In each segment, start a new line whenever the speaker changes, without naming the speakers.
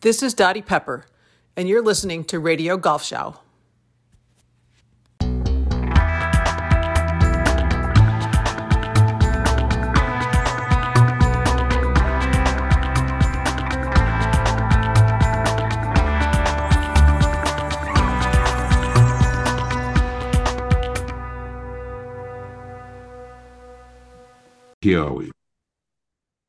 This is Dottie Pepper, and you're listening to Radio Golf Show.
Here are we.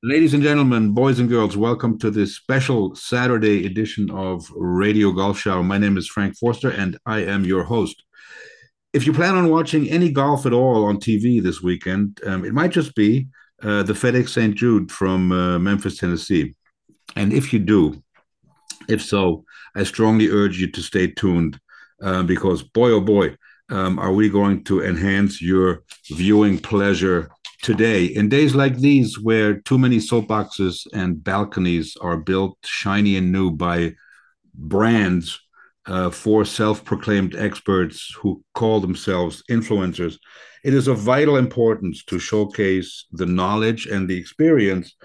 Ladies and gentlemen, boys and girls, welcome to this special Saturday edition of Radio Golf Show. My name is Frank Forster, and I am your host. If you plan on watching any golf at all on TV this weekend, um, it might just be uh, the FedEx St. Jude from uh, Memphis, Tennessee. And if you do, if so, I strongly urge you to stay tuned uh, because, boy, oh boy, um, are we going to enhance your viewing pleasure today in days like these where too many soapboxes and balconies are built shiny and new by brands uh, for self-proclaimed experts who call themselves influencers it is of vital importance to showcase the knowledge and the experience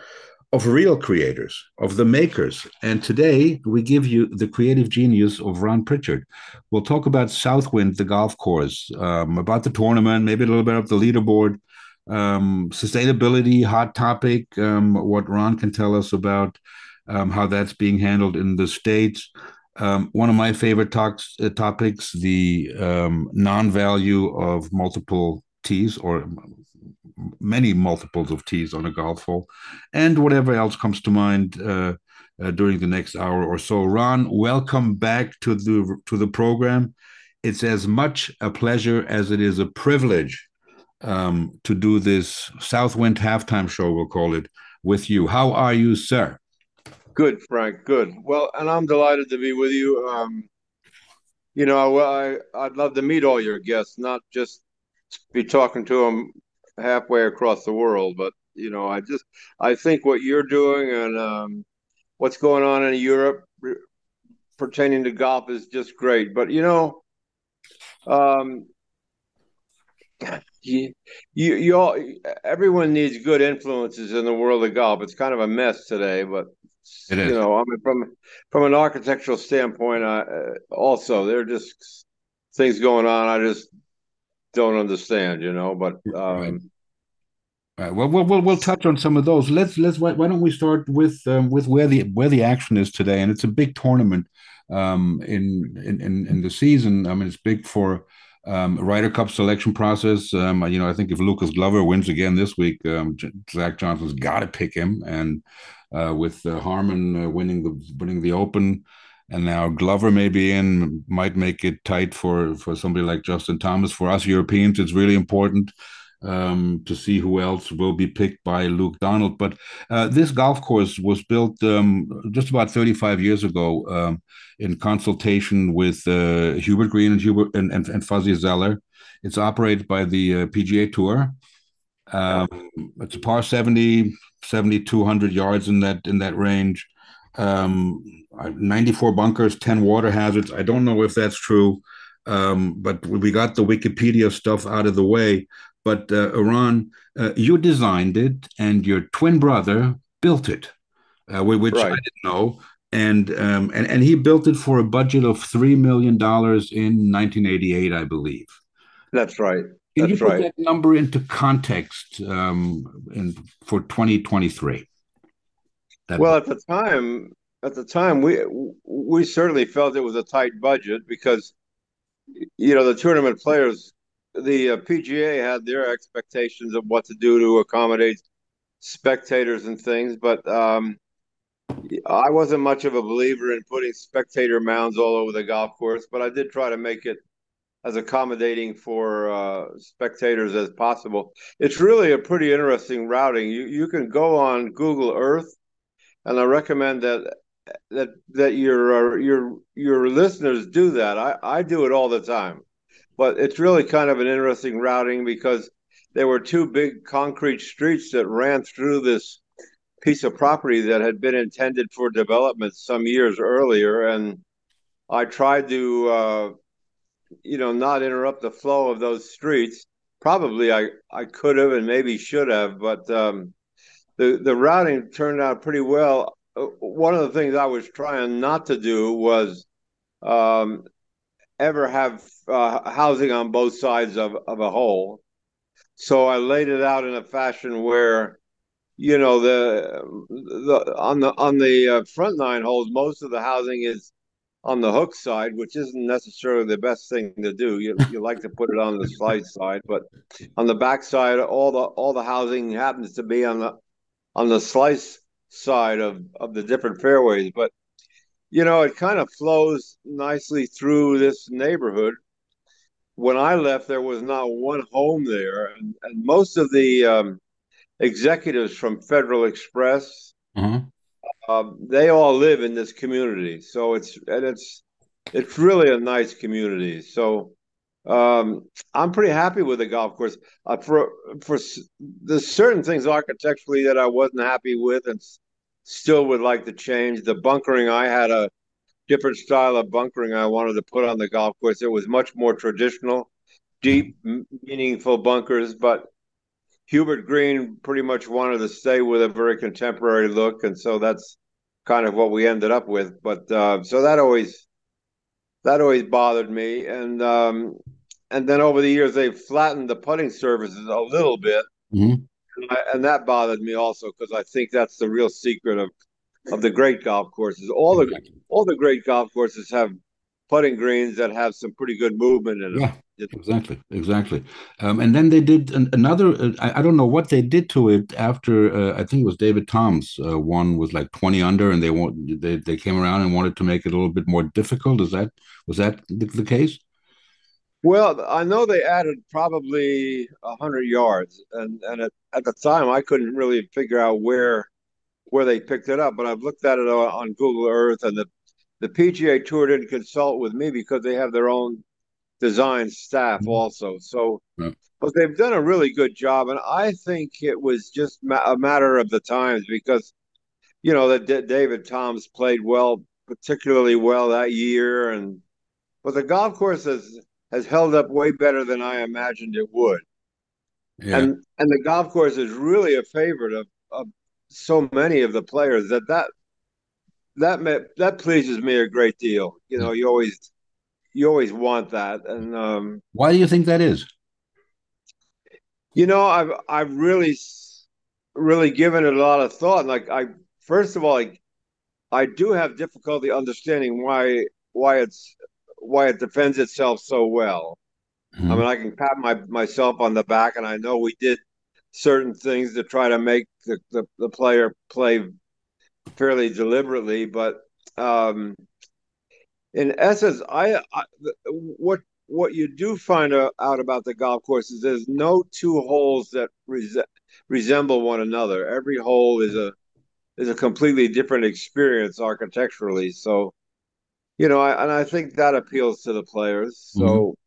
of real creators of the makers and today we give you the creative genius of ron Prichard. we'll talk about southwind the golf course um, about the tournament maybe a little bit of the leaderboard um, sustainability, hot topic. Um, what Ron can tell us about um, how that's being handled in the states. Um, one of my favorite talks, uh, topics: the um, non-value of multiple tees or many multiples of tees on a golf hole, and whatever else comes to mind. Uh, uh, during the next hour or so, Ron, welcome back to the to the program. It's as much a pleasure as it is a privilege um, to do this Southwind halftime show, we'll call it, with you. How are you, sir?
Good, Frank. Good. Well, and I'm delighted to be with you. Um, you know, I I'd love to meet all your guests, not just be talking to them halfway across the world, but you know, I just I think what you're doing and um, what's going on in Europe pertaining to golf is just great. But you know, um, you, you, you all, everyone needs good influences in the world of golf. It's kind of a mess today, but
it is.
You know, I mean, from from an architectural standpoint, I, uh, also there are just things going on I just don't understand. You know, but um,
right. Right. Well, we'll we'll touch on some of those. Let's let's why, why don't we start with um, with where the where the action is today, and it's a big tournament um, in, in in in the season. I mean, it's big for um, Ryder Cup selection process. Um, you know, I think if Lucas Glover wins again this week, um, Zach Johnson's got to pick him. And uh, with uh, Harman uh, winning the winning the Open, and now Glover may be in, might make it tight for for somebody like Justin Thomas. For us Europeans, it's really important um, to see who else will be picked by Luke Donald. But uh, this golf course was built um, just about 35 years ago um, in consultation with uh, Hubert Green and, Hubert, and, and, and, Fuzzy Zoeller. It's operated by the uh, PGA Tour. Um, it's a par 70, 7,200 yards in that in that range. Um, 94 bunkers, 10 water hazards. I don't know if that's true. Um, but we got the Wikipedia stuff out of the way but uh, Ron, uh, you designed it, and your twin brother built it, uh, which right. I didn't know. And, um, and and he built it for a budget of three million dollars in 1988, I believe.
That's right.
Can
That's
you put
right.
that number into context um, in, for 2023?
That well, at the time, at the time, we we certainly felt it was a tight budget because you know the tournament players the uh, PGA had their expectations of what to do to accommodate spectators and things, but um, I wasn't much of a believer in putting spectator mounds all over the golf course. But I did try to make it as accommodating for uh, spectators as possible. It's really a pretty interesting routing. You you can go on Google Earth, and I recommend that that that your uh, your your listeners do that. I I do it all the time but it's really kind of an interesting routing because there were two big concrete streets that ran through this piece of property that had been intended for development some years earlier. And i tried to uh, you know not interrupt the flow of those streets. Probably i i could have and maybe should have but um, the the routing turned out pretty well. One of the things I was trying not to do was um, ever have uh, housing on both sides of, of a hole. So I laid it out in a fashion where, you know, the, the on the on the uh, front nine holes, most of the housing is on the hook side, which isn't necessarily the best thing to do. You you like to put it on the slice side, but on the back side, all the all the housing happens to be on the on the slice side of of the different fairways. But you know, it kind of flows nicely through this neighborhood. When I left, there was not one home there, and, and most of the um, executives from Federal Express, mm-hmm. Um, they all live in this community. So it's and it's it's really a nice community. So um, I'm pretty happy with the golf course. Uh, for for there's certain things architecturally that I wasn't happy with, and still would like to change. The bunkering, I had a different style of bunkering I wanted to put on the golf course. It was much more traditional, deep, meaningful bunkers, but Hubert Green pretty much wanted to stay with a very contemporary look, and so that's kind of what we ended up with. But uh, so that always that always bothered me, and um, and then over the years they've flattened the putting surfaces a little bit, mm-hmm. and, I, and, that bothered me also because I think that's the real secret of of the great golf courses. All the all the great golf courses have putting greens that have some pretty good movement in them.
Yeah, exactly, exactly. Um, and then they did an, another. Uh, I, I, don't know what they did to it after. Uh, I think it was David Toms. Uh, one was like twenty under, and they want they they came around and wanted to make it a little bit more difficult. Is that was that the, the case?
Well, I know they added probably hundred yards, and and at, at the time I couldn't really figure out where where they picked it up, but I've looked at it on Google Earth, and the the PGA Tour didn't consult with me because they have their own design staff mm-hmm. also. So, but they've done a really good job, and I think it was just ma- a matter of the times because, you know, that D- David Toms played well, particularly well that year, and but the golf course has has held up way better than I imagined it would. Yeah. And and the golf course is really a favorite of, of so many of the players that that that that pleases me a great deal. You know, you always you always want that. And um,
why do you think that is?
You know, I've I've really really given it a lot of thought. Like I first of all, I I do have difficulty understanding why why it's why it defends itself so well. Mm-hmm. I mean, I can pat my myself on the back, and I know we did certain things to try to make the, the, the player play fairly deliberately, but um, in essence, I, I, what what you do find out about the golf course is there's no two holes that res- resemble one another. Every hole is a is a completely different experience architecturally. So, you know, I, and I think that appeals to the players. So, mm-hmm.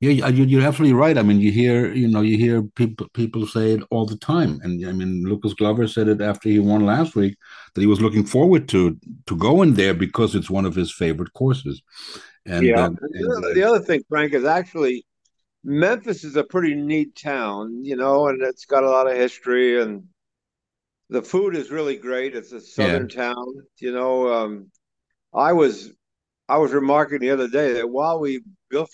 Yeah, you're absolutely right. I mean, you hear, you know, you hear people people say it all the time, and I mean, Lucas Glover said it after he won last week that he was looking forward to to going there because it's one of his favorite courses.
And yeah, and, uh, the other thing, Frank, is actually Memphis is a pretty neat town, you know, and it's got a lot of history, and the food is really great. It's a southern yeah. town, you know. Um, I was I was remarking the other day that while we built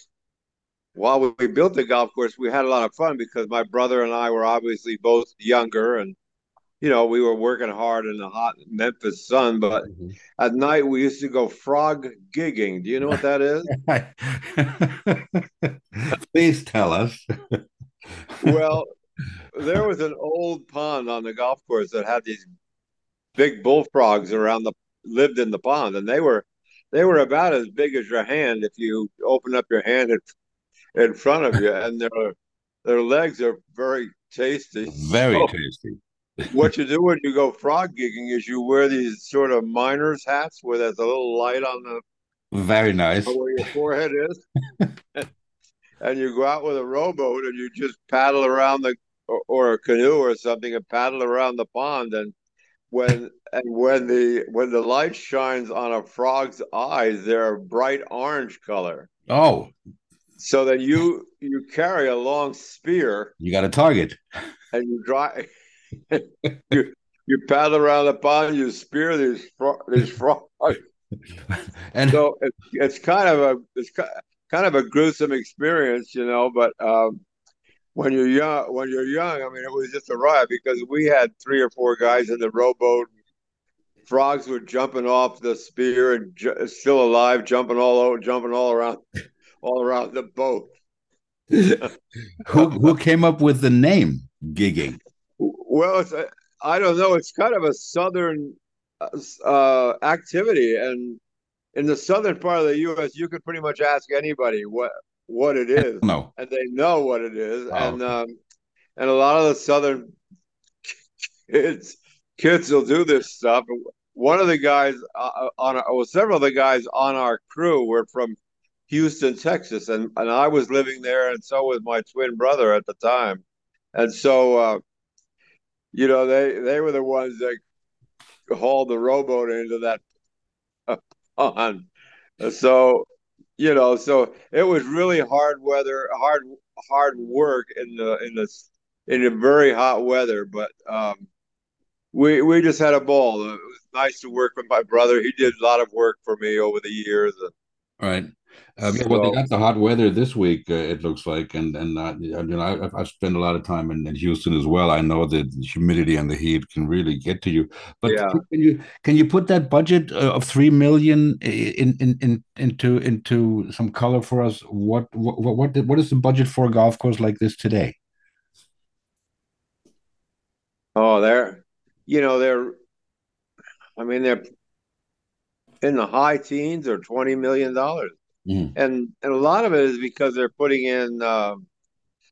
while we built the golf course, we had a lot of fun because my brother and I were obviously both younger and you know, we were working hard in the hot Memphis sun, but mm-hmm. at night we used to go frog gigging. Do you know what that is?
Please tell us.
well, there was an old pond on the golf course that had these big bullfrogs around the lived in the pond, and they were they were about as big as your hand if you open up your hand and in front of you, and their their legs are very tasty.
Very so, tasty.
what you do when you go frog gigging is you wear these sort of miner's hats where there's a little light on the.
Very nice.
Where your forehead is. and you go out with a rowboat and you just paddle around the or, or, a canoe or something and paddle around the pond and when and when the when the light shines on a frog's eyes they're a bright orange color
oh
so that you you carry a long spear.
You got a target,
and you drive. you, you paddle around the pond, you spear these these frogs. and so it's, it's kind of a it's kind of a gruesome experience, you know. But um, when you're young, when you're young, I mean, it was just a riot because we had three or four guys in the rowboat. Frogs were jumping off the spear and ju- still alive, jumping all over, jumping all around, all around the boat.
who who came up with the name gigging?
Well, it's a, I don't know. It's kind of a southern uh, activity, and in the southern part of the U.S., you could pretty much ask anybody what what it is,
no,
and they know what it is, and um, and a lot of the southern kids kids will do this stuff. One of the guys uh, on well, several of the guys on our crew were from Houston, Texas, and and I was living there, and so was my twin brother at the time, and so. Uh, you know, they they were the ones that hauled the rowboat into that pond. So, you know, so it was really hard weather, hard hard work in the in the in the very hot weather. But um, we we just had a ball. It was nice to work with my brother. He did a lot of work for me over the years.
Right. Um, yeah, well, they got the hot weather this week. Uh, it looks like, and and uh, you know, I, I've spent a lot of time in, in, Houston as well. I know that the humidity and the heat can really get to you. But yeah. can you can you put that budget uh, of three million in, in in into into some color for us? What what what what is the budget for a golf course like this today?
Oh, they're you know they're, I mean they're in the high teens or twenty million dollars. Mm. And and a lot of it is because they're putting in uh,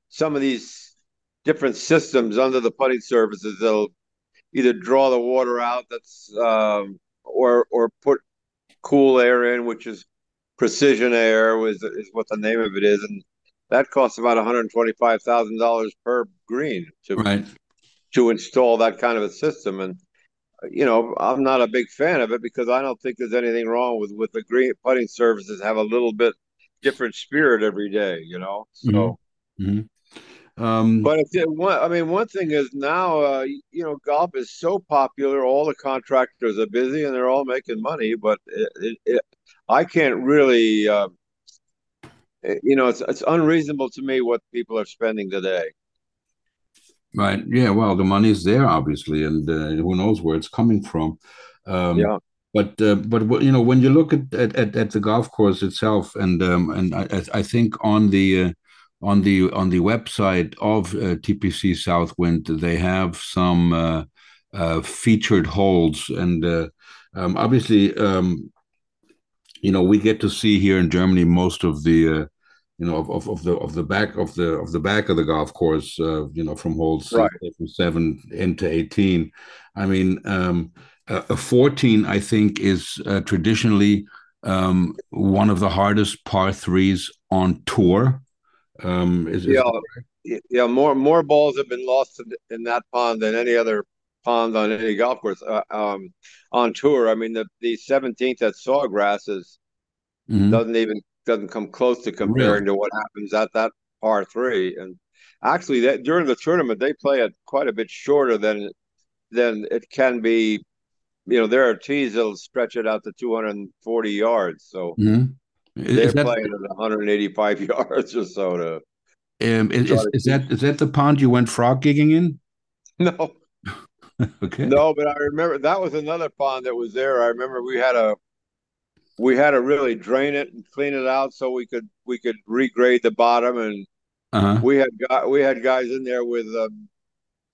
some of these different systems under the putting surfaces that'll either draw the water out that's um, or or put cool air in, which is precision air was is what the name of it is, and that costs about one hundred twenty five thousand dollars per green to
right.
to install that kind of a system. And you know, I'm not a big fan of it because I don't think there's anything wrong with with the green putting services have a little bit different spirit every day, you know. So, mm-hmm. Mm-hmm. Um, but if one, I mean, one thing is now, uh, you know, golf is so popular. All the contractors are busy and they're all making money, but it, it, it, I can't really, uh, you know, it's it's unreasonable to me what people are spending today.
Right. Yeah. Well, the money is there, obviously, and uh, who knows where it's coming from.
Um, yeah.
But uh, but you know when you look at, at, at the golf course itself, and um, and I, I think on the uh, on the on the website of uh, TPC Southwind, they have some uh, uh, featured holes, and um, obviously, um, you know, we get to see here in Germany most of the you know, of, of, of, the of the back of the of the back of the golf course, uh, you know, from holes right. from seven into eighteen. I mean, um, a fourteen, I think, is uh, traditionally um, one of the hardest par threes on tour. Um, is,
yeah, is yeah. More more balls have been lost in, in, that pond than any other pond on any golf course uh, um, on tour. I mean, the the seventeenth at Sawgrass is mm-hmm. doesn't even doesn't come close to comparing really? to what happens at that par three. And actually, that during the tournament, they play it quite a bit shorter than than it can be. You know, there are tees that'll stretch it out to 240 yards. So mm-hmm. they're that, playing at 185 yards or so to.
Um, is, is, is that is that the pond you went frog gigging in?
No. okay. No, but I remember that was another pond that was there. I remember we had a we had to really drain it and clean it out so we could we could regrade the bottom. And uh-huh. we had got we had guys in there with uh,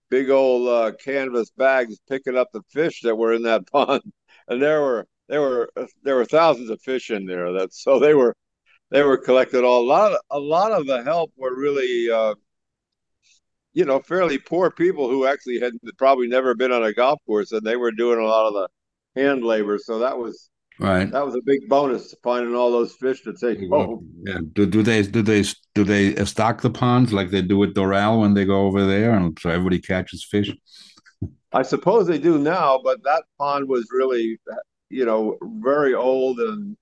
big old uh, canvas bags picking up the fish that were in that pond. And there were there were there were thousands of fish in there that so they were they were collected all. A lot of, a lot of the help were really uh, you know fairly poor people who actually had probably never been on a golf course and they were doing a lot of the hand labor. So that was
Right.
That was a big bonus finding all those fish to take home.
Yeah. Do, do they do they do they stock the ponds like they do at Doral when they go over there, and so everybody catches fish?
I suppose they do now, but that pond was really, you know, very old and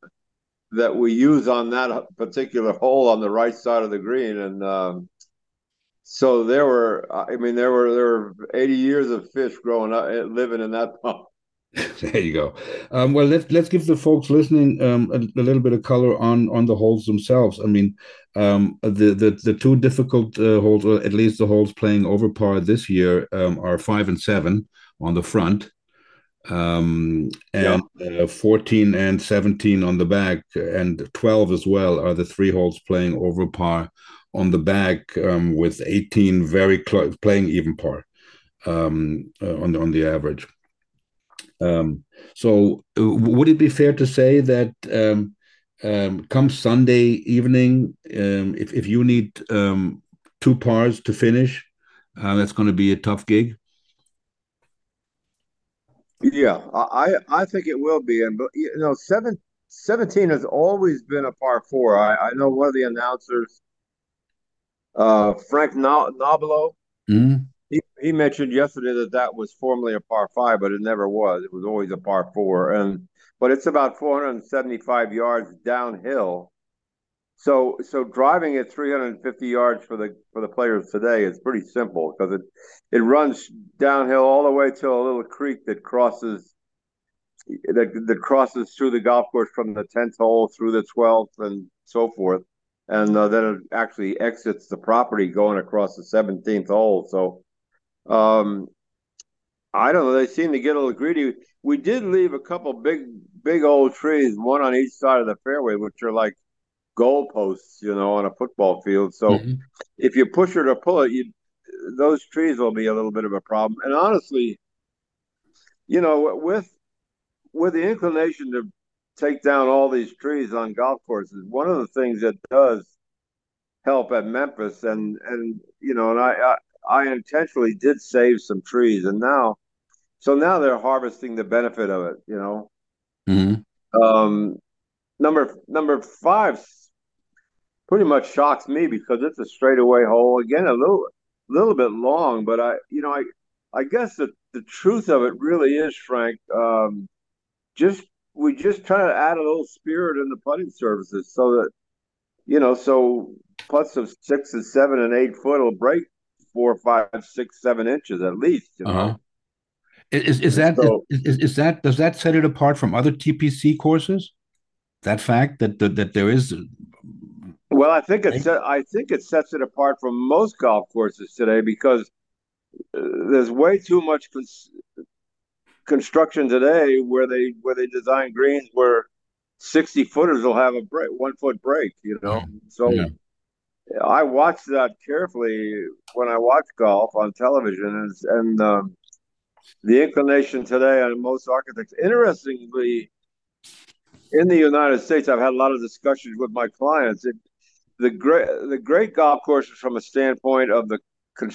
that we use on that particular hole on the right side of the green, and um, so there were, I mean, there were there were 80 years of fish growing up, eh, living in that pond.
there you go. Um, well, let's let's give the folks listening um, a, a, little bit of color on on the holes themselves. I mean, um, the the the two difficult uh, holes, or at least the holes playing over par this year, um, are five and seven on the front, um, and yeah. uh, fourteen and seventeen on the back, and twelve as well are the three holes playing over par on the back, um, with eighteen very close playing even par um, uh, on the on the average. Um, so, uh, would it be fair to say that um, um, come Sunday evening, um, if if you need um, two pars to finish, uh, that's going to be a tough gig?
Yeah, I I think it will be, and but you know, seven, 17 has always been a par four. I, I know one of the announcers, uh, Frank Nobilo, mm-hmm. He, he mentioned yesterday that that was formerly a par five, but it never was. It was always a par four, and but it's about 475 yards downhill. So so driving it 350 yards for the for the players today is pretty simple because it it runs downhill all the way to a little creek that crosses that, that crosses through the golf course from the 10th hole through the 12th and so forth and uh, then it actually exits the property going across the 17th hole so um, I don't know. They seem to get a little greedy. We did leave a couple big, big old trees, one on each side of the fairway, which are like goalposts, you know, on a football field. So mm-hmm. if you push it or pull it, you those trees will be a little bit of a problem. And honestly, you know, with with the inclination to take down all these trees on golf courses, one of the things that does help at Memphis, and and you know, and I, I intentionally did save some trees, and now, so now they're harvesting the benefit of it. You know. Mm-hmm. Um, number number five pretty much shocks me because it's a straightaway hole again, a little little bit long, but I you know I I guess the the truth of it really is Frank. Um, just we just try to add a little spirit in the putting services so that you know so putts of six and seven and eight foot will break four, five, six, seven inches at least. You know? uh-huh.
Is is that so, is, is that does that set it apart from other TPC courses? That fact that that, that there is.
Well, I think it's I think it sets it apart from most golf courses today because uh, there's way too much cons- construction today where they where they design greens where 60 footers will have a break, one foot break, you know. So yeah. I watch that carefully when I watch golf on television, and, and um, the inclination today on most architects. Interestingly, in the United States, I've had a lot of discussions with my clients. It, the great the great golf courses, from a standpoint of the con-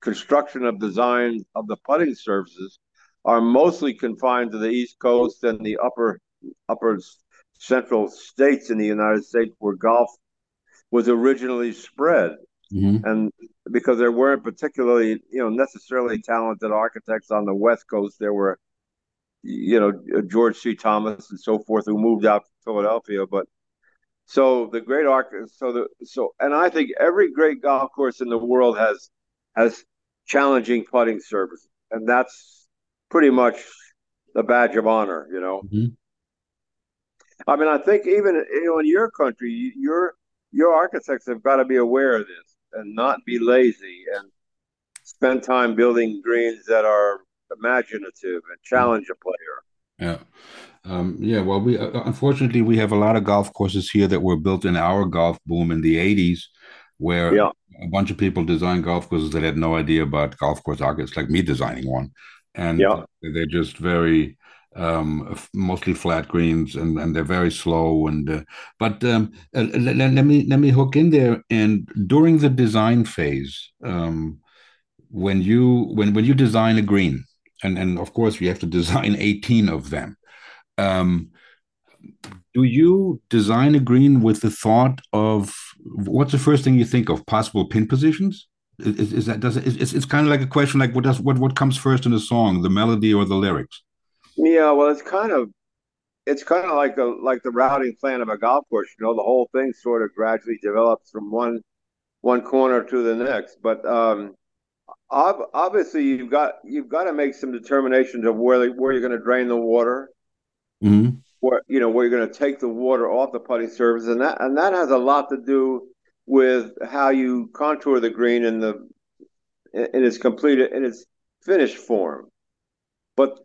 construction of design of the putting surfaces, are mostly confined to the East Coast and the upper upper central states in the United States, where golf was originally spread. Mm-hmm. And because there weren't particularly, you know, necessarily talented architects on the West Coast, there were, you know, George C. Thomas and so forth who moved out to Philadelphia. But so the great arch, so the so, and I think every great golf course in the world has has challenging putting service, and that's pretty much the badge of honor, you know. Mm-hmm. I mean, I think even you know in your country, you're your architects have got to be aware of this and not be lazy and spend time building greens that are imaginative and challenge a player.
Yeah. Um, yeah, well, we uh, unfortunately we have a lot of golf courses here that were built in our golf boom in the '80s, where yeah. a bunch of people designed golf courses that had no idea about golf course architects, like me designing one, and yeah. they're just very um, mostly flat greens, and, and they're very slow. And uh, but um, uh, let, let, me let me hook in there. And during the design phase, um, when you when when you design a green, and and of course you have to design eighteen of them. Um, do you design a green with the thought of what's the first thing you think of? Possible pin positions. Is, is that does it, it's, it's kind of like a question like what does what what comes first in a song, the melody or the lyrics?
Yeah, well, it's kind of it's kind of like a like the routing plan of a golf course. You know, the whole thing sort of gradually develops from one one corner to the next. But um, ob- obviously, you've got you've got to make some determinations of where where you're going to drain the water,
mm-hmm.
where you know where you're going to take the water off the putting surface, and that and that has a lot to do with how you contour the green in the in its completed in its finished form. But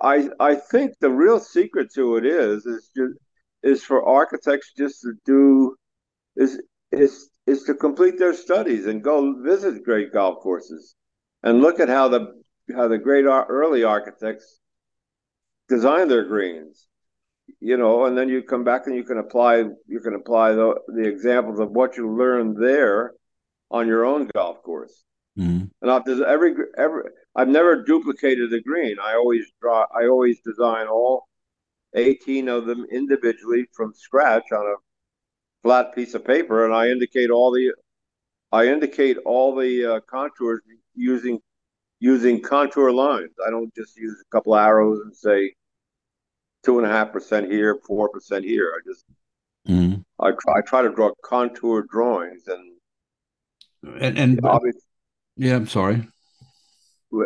I I think the real secret to it is is just is for architects just to do is is is to complete their studies and go visit great golf courses and look at how the how the great early architects design their greens you know and then you come back and you can apply you can apply the, the examples of what you learned there on your own golf course
mm-hmm.
and I've every every I've never duplicated a green I always draw I always design all 18 of them individually from scratch on a flat piece of paper and I indicate all the I indicate all the uh, contours using using contour lines. I don't just use a couple arrows and say two and a half percent here, four percent here. I just
mm-hmm.
I try I try to draw contour drawings and
and, and yeah, I'm sorry.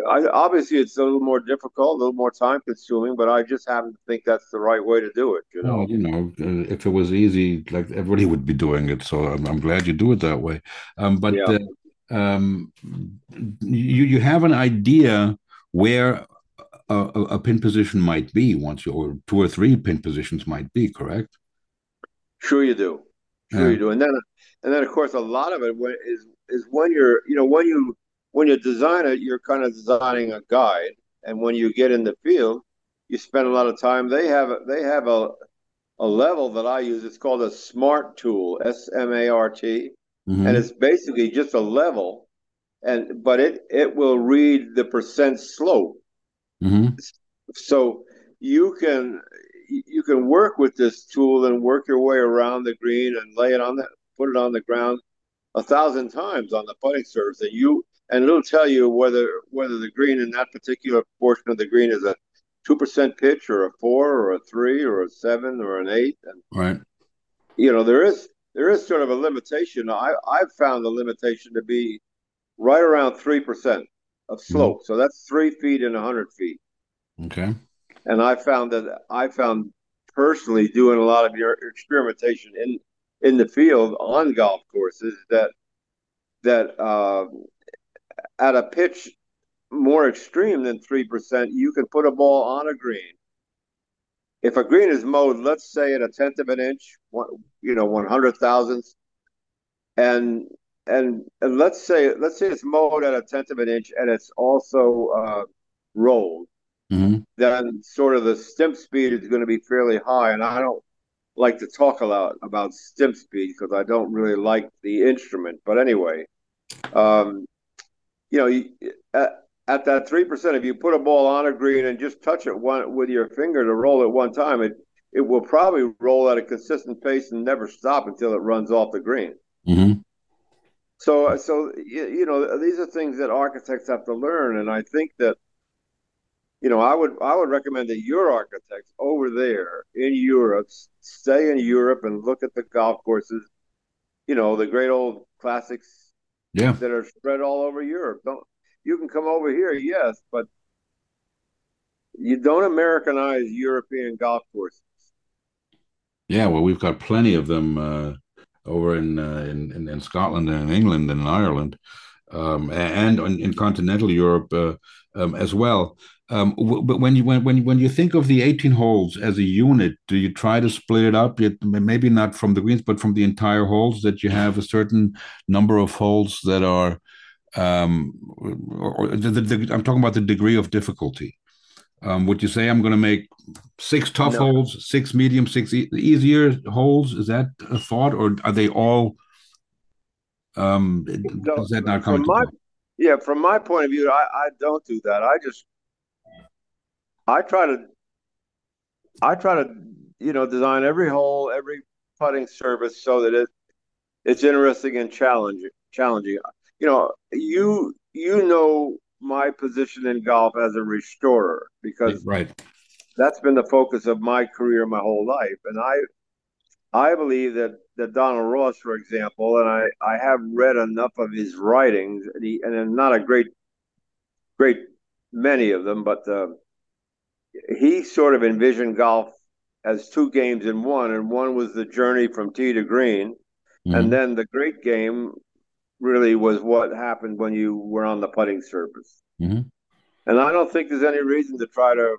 I, obviously, it's a little more difficult, a little more time consuming, but I just happen to think that's the right way to do it. You know,
well, you know, uh, if it was easy, like everybody would be doing it. So I'm, I'm glad you do it that way. Um, but yeah. uh, um, you you have an idea where a, a, pin position might be once you, or two or three pin positions might be, correct?
Sure, you do. Sure, yeah. you do. And then, and then, of course, a lot of it is is when you're, you know, when you when you design it, you're kind of designing a guide, and when you get in the field, you spend a lot of time. They have they have a a level that I use. It's called a SMART tool, S M A R T, mm-hmm. and it's basically just a level, and but it it will read the percent slope.
Mm-hmm.
So you can you can work with this tool and work your way around the green and lay it on the put it on the ground a thousand times on the putting surface, and you and it'll tell you whether whether the green in that particular portion of the green is a two percent pitch or a four or a three or a seven or an eight. And
right.
You know, there is there is sort of a limitation. I I've found the limitation to be right around three percent of slope. Mm-hmm. So that's three feet in a hundred feet.
Okay.
And I found that I found personally doing a lot of your experimentation in in the field on golf courses that that uh, at a pitch more extreme than 3%, you can put a ball on a green. If a green is mowed, let's say at a tenth of an inch, one, you know, one hundred thousandths, and and and let's say let's say it's mowed at a tenth of an inch and it's also uh, rolled,
mm-hmm.
then sort of the stimp speed is going to be fairly high. And I don't like to talk a lot about stimp speed because I don't really like the instrument. But anyway, um, you know, you, at, at that three percent, if you put a ball on a green and just touch it one with your finger to roll it one time, it it will probably roll at a consistent pace and never stop until it runs off the green.
Mm-hmm.
So, so you, you know, these are things that architects have to learn, and I think that you know, I would I would recommend that your architects over there in Europe stay in Europe and look at the golf courses, you know, the great old classics
yeah
that are spread all over Europe. Don't you can come over here, yes, but you don't Americanize European golf courses.
Yeah, well, we've got plenty of them uh, over in, uh, in, in, in Scotland and in England and in Ireland, um, and in, in, continental Europe uh, um, as well. Um, but when you when when when you think of the 18 holes as a unit, do you try to split it up? Maybe not from the greens, but from the entire holes. That you have a certain number of holes that are, um, or, or the, the, I'm talking about the degree of difficulty. Um, would you say I'm going to make six tough no. holes, six medium, six e- easier holes? Is that a thought, or are they all? Um, no, is that not coming?
yeah, from my point of view, I, I don't do that. I just I try to I try to you know design every hole, every putting surface so that it it's interesting and challenging. Challenging. You know, you you know my position in golf as a restorer because
right
that's been the focus of my career my whole life and I I believe that that Donald Ross, for example, and I I have read enough of his writings, and, he, and not a great great many of them, but uh, he sort of envisioned golf as two games in one, and one was the journey from tee to green, mm-hmm. and then the great game really was what happened when you were on the putting surface. Mm-hmm. And I don't think there's any reason to try to,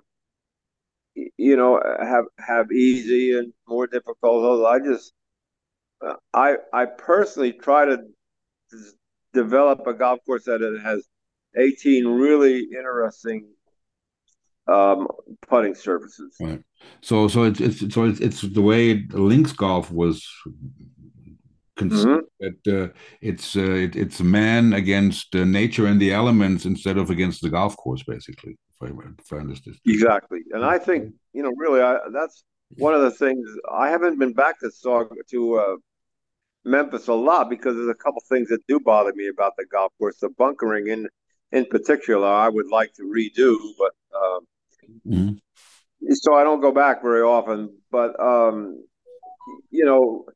you know, have have easy and more difficult. I just, I I personally try to develop a golf course that has 18 really interesting um, putting surfaces.
Right. So so it's it's so it's, it's the way links golf was considered mm-hmm. that uh, it's uh, it, it's man against uh, nature and the elements instead of against the golf course, basically. If I, if I understand.
Exactly, and I think you know really I, that's one of the things I haven't been back to to uh, Memphis a lot because there's a couple things that do bother me about the golf course. The bunkering in in particular, I would like to redo, but um, mm-hmm. so I don't go back very often. But um, you know,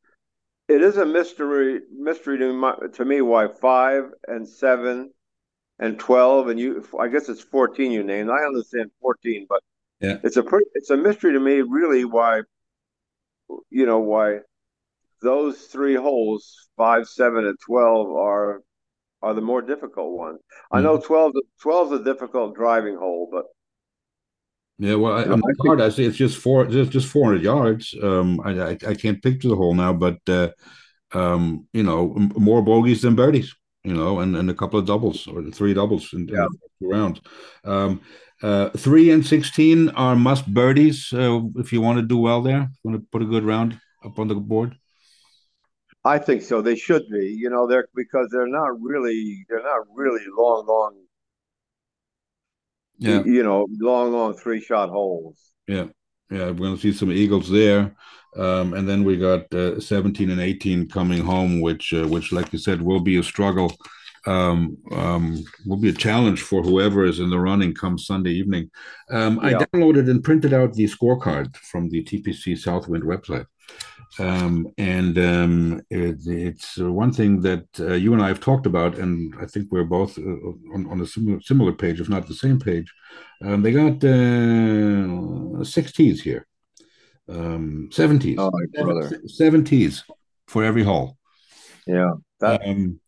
it is a mystery mystery to, my, to me why five and seven and twelve and you I guess it's fourteen you named. I understand fourteen, but yeah, it's a pretty, it's a mystery to me really why you know why those three holes five, seven, and twelve are are the more difficult ones. Mm-hmm. I know 12 12 is a difficult driving hole, but
yeah, well, I, on the card I see it's just four, just just four hundred yards. Um, I, I, I can't picture the hole now, but uh, um, you know, more bogeys than birdies. You know, and, and a couple of doubles or three doubles in, yeah. in the rounds. Um, uh, three and sixteen are must birdies uh, if you want to do well there. Want to put a good round up on the board.
I think so. They should be. You know, they're because they're not really they're not really long, long. Yeah. You know, long, long three shot holes.
Yeah, yeah. We're going to see some eagles there, um, and then we got uh, 17 and 18 coming home, which, uh, which, like you said, will be a struggle. Um, um, will be a challenge for whoever is in the running come Sunday evening. Um, yeah. I downloaded and printed out the scorecard from the TPC Southwind website. Um, and um, it, it's one thing that uh, you and I have talked about, and I think we're both uh, on, on, a similar, similar page, if not the same page. Um, they got uh, six tees here, um, seven tees, oh, seven, seven tees for every hole.
Yeah, that, um,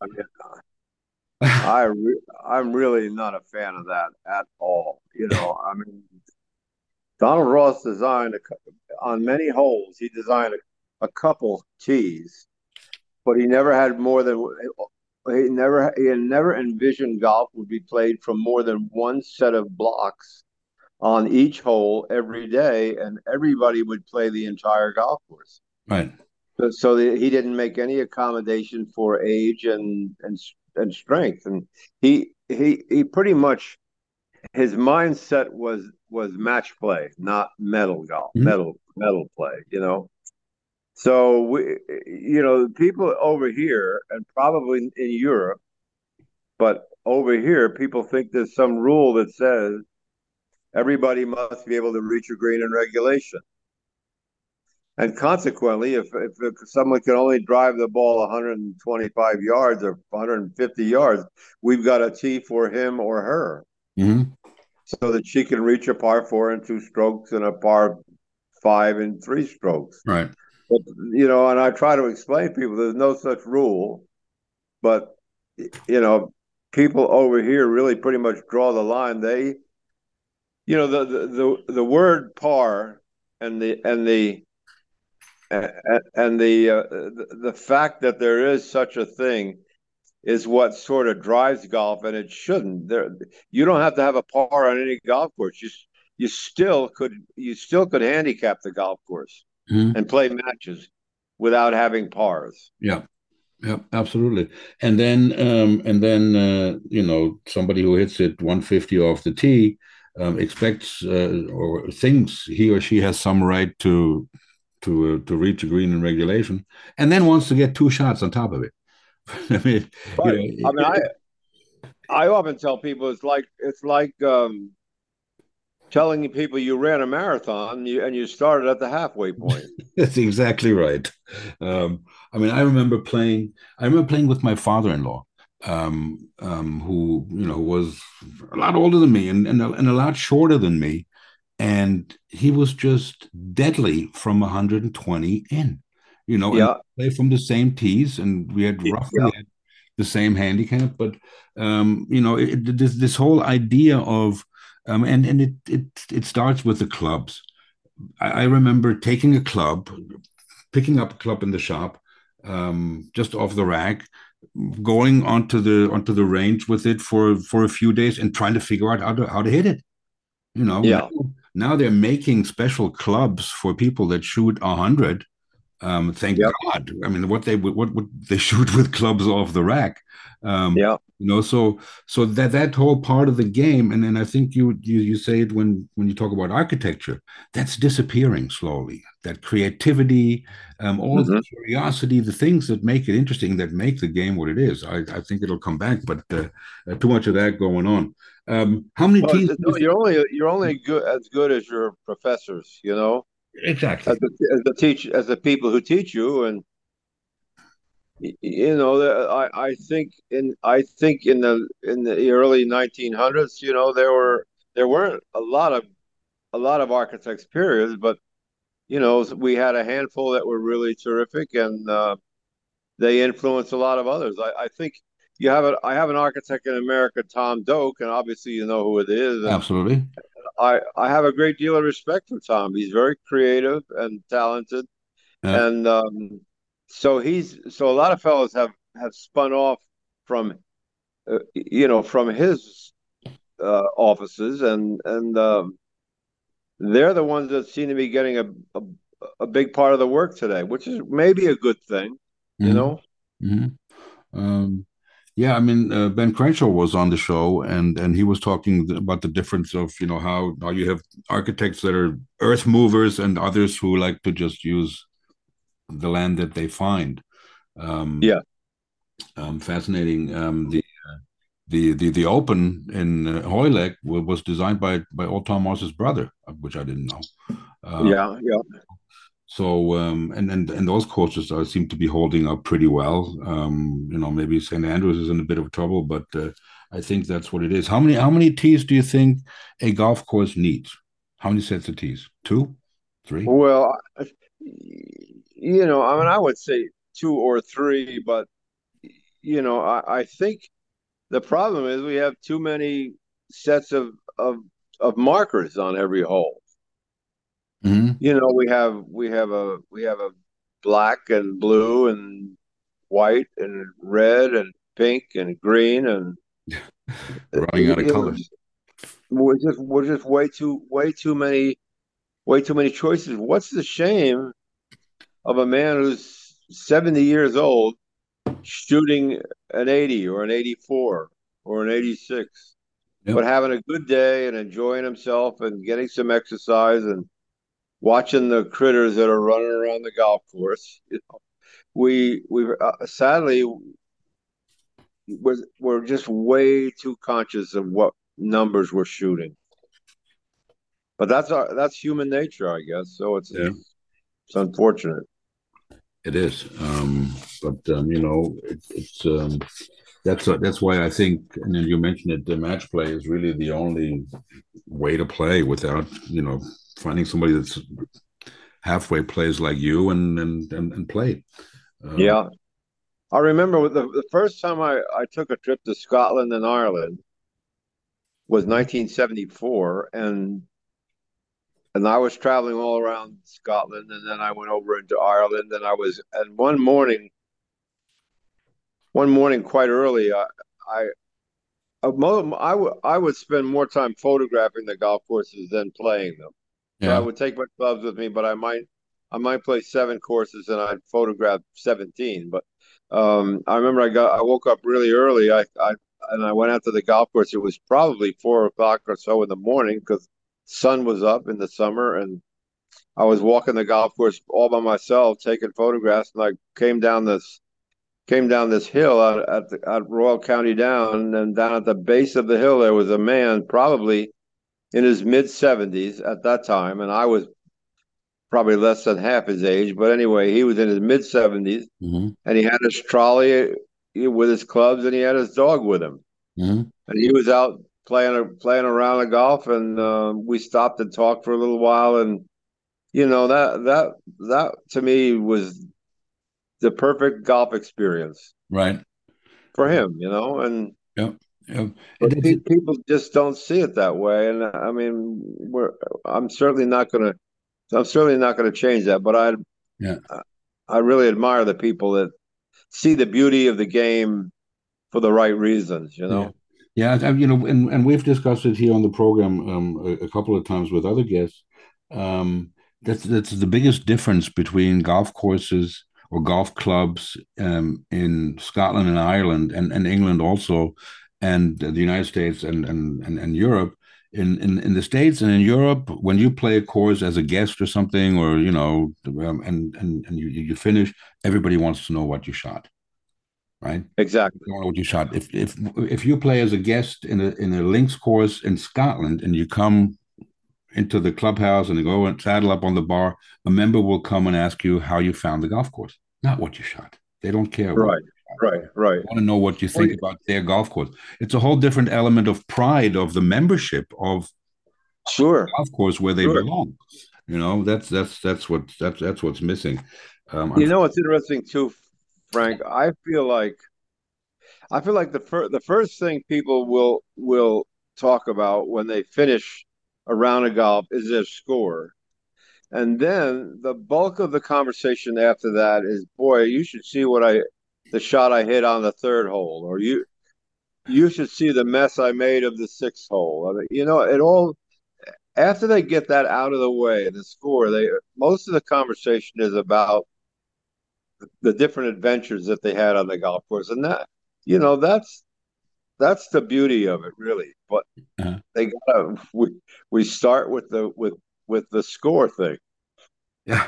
I re- I'm really not a fan of that at all. You know, I mean, Donald Ross designed a, on many holes. He designed a a couple tees, but he never had more than he never he had never envisioned golf would be played from more than one set of blocks on each hole every day, and everybody would play the entire golf course.
Right.
So, so the, he didn't make any accommodation for age and and and strength, and he he he pretty much his mindset was was match play, not medal golf, mm-hmm. medal medal play. You know. So we, you know, people over here and probably in Europe, but over here, people think there's some rule that says everybody must be able to reach a green in regulation. And consequently, if, if, if someone can only drive the ball 125 yards or 150 yards, we've got a tee for him or her. Mm-hmm. So that she can reach a par four in two strokes and a par five in three strokes.
Right.
You know, and I try to explain to people there's no such rule, but you know, people over here really pretty much draw the line. They, you know, the the the, the word par and the and the and the, uh, the fact that there is such a thing is what sort of drives golf, and it shouldn't. There, you don't have to have a par on any golf course. You you still could you still could handicap the golf course mm-hmm. and play matches without having pars.
Yeah. Yeah, absolutely. And then, um, and then, uh, you know, somebody who hits it 150 off the tee um, expects uh, or thinks he or she has some right to to uh, to reach a green in regulation, and then wants to get two shots on top of it.
I mean, but, you know, I mean, I I often tell people it's like it's like um, telling people you ran a marathon and you started at the halfway point.
That's exactly right. Um, I mean, I remember playing. I remember playing with my father-in-law, um, um, who you know was a lot older than me and and a, and a lot shorter than me, and he was just deadly from 120 in. You know,
yeah,
play from the same tees, and we had roughly yeah. the same handicap. But um, you know, it, this this whole idea of um, and and it it it starts with the clubs. I, I remember taking a club, picking up a club in the shop, um, just off the rack, going onto the onto the range with it for for a few days and trying to figure out how to how to hit it. You know,
yeah.
Now, now they're making special clubs for people that shoot a hundred. Um, thank yep. God. I mean, what they what would they shoot with clubs off the rack?
Um, yeah,
you know, so so that that whole part of the game, and then I think you you you say it when when you talk about architecture, that's disappearing slowly. That creativity, um, all mm-hmm. the curiosity, the things that make it interesting, that make the game what it is. I, I think it'll come back, but uh, uh, too much of that going on. Um, how many well, teams?
No, you're only you're only good as good as your professors. You know,
exactly
as the, as the teach as the people who teach you, and you know, I, I think in I think in the in the early 1900s, you know, there were there weren't a lot of a lot of architects period, but you know, we had a handful that were really terrific, and uh, they influenced a lot of others. I, I think you have a I have an architect in America, Tom Doak, and obviously you know who it is.
Absolutely.
I I have a great deal of respect for Tom. He's very creative and talented, yeah. and um, so he's so a lot of fellows have have spun off from uh, you know from his uh, offices and and um, they're the ones that seem to be getting a, a, a big part of the work today, which is maybe a good thing, you mm-hmm. know.
Mm-hmm. Um, yeah, I mean uh, Ben Crenshaw was on the show, and and he was talking about the difference of you know how how you have architects that are earth movers and others who like to just use the land that they find.
Um, yeah,
um, fascinating. Um, the uh, the the the open in uh, Hoylake was designed by by old Tom Morris's brother, uh, which I didn't know.
Uh, yeah, yeah.
So um, and and and those courses are, seem to be holding up pretty well. Um, you know, maybe St Andrews is in a bit of trouble, but uh, I think that's what it is. How many how many tees do you think a golf course needs? How many sets of tees? Two, three?
Well, you know, I mean, I would say two or three, but you know, I, I think the problem is we have too many sets of of of markers on every hole.
Mm-hmm.
You know, we have we have a we have a black and blue and white and red and pink and green and
running out of colors.
We're just we're just way too way too many way too many choices. What's the shame of a man who's 70 years old shooting an 80 or an 84 or an 86 yep. but having a good day and enjoying himself and getting some exercise and watching the critters that are running around the golf course you know, we we uh, sadly we're, we're just way too conscious of what numbers we're shooting. But that's our that's human nature i guess so it's yeah. it's unfortunate.
It is, um, but um, you know, it, it's um, that's uh, that's why I think, and then you mentioned it, the match play is really the only way to play without you know finding somebody that's halfway plays like you and and and, and play.
Uh, yeah, I remember the the first time I I took a trip to Scotland and Ireland was 1974, and and I was traveling all around Scotland, and then I went over into Ireland, and I was and one morning, one morning quite early, I, I, I, would I would spend more time photographing the golf courses than playing them. Yeah. So I would take my clubs with me, but I might I might play seven courses and I'd photograph seventeen. But um, I remember I got I woke up really early. I, I and I went out to the golf course. It was probably four o'clock or so in the morning because sun was up in the summer and I was walking the golf course all by myself, taking photographs, and I came down this came down this hill at at, the, at Royal County Down, and down at the base of the hill there was a man, probably in his mid 70s at that time, and I was probably less than half his age. But anyway, he was in his mid 70s, mm-hmm. and he had his trolley with his clubs, and he had his dog with him, mm-hmm. and he was out playing playing around the golf, and uh, we stopped and talked for a little while, and you know that that that to me was the perfect golf experience,
right,
for him, you know, and
Yeah.
people just don't see it that way, and I mean, we're. I'm certainly not going to. I'm certainly not going to change that, but I,
yeah,
I really admire the people that see the beauty of the game for the right reasons. You know.
Yeah, yeah you know, and, and we've discussed it here on the program um, a, a, couple of times with other guests. Um, that's that's the biggest difference between golf courses or golf clubs um, in Scotland and Ireland and, and England also, and the United States and and and, and Europe. In, in in the states and in Europe, when you play a course as a guest or something, or you know, um, and and and you you finish, everybody wants to know what you shot, right?
Exactly.
You know what you shot. If if if you play as a guest in a in a links course in Scotland and you come into the clubhouse and go and saddle up on the bar, a member will come and ask you how you found the golf course, not what you shot. They don't care.
Right, right, right.
They want to know what you think about their golf course. It's a whole different element of pride of the membership of
sure
golf course where they sure. belong. You know, that's that's that's what that's that's what's missing.
Um, you know what's interesting too, Frank? I feel like I feel like the fir- the first thing people will will talk about when they finish a round of golf is their score. And then the bulk of the conversation after that is, boy, you should see what I, the shot I hit on the third hole, or you, you should see the mess I made of the sixth hole. I mean, you know, it all. After they get that out of the way, the score, they most of the conversation is about the different adventures that they had on the golf course, and that, you know, that's that's the beauty of it, really. But uh-huh. they gotta we we start with the with with the score thing.
Yeah,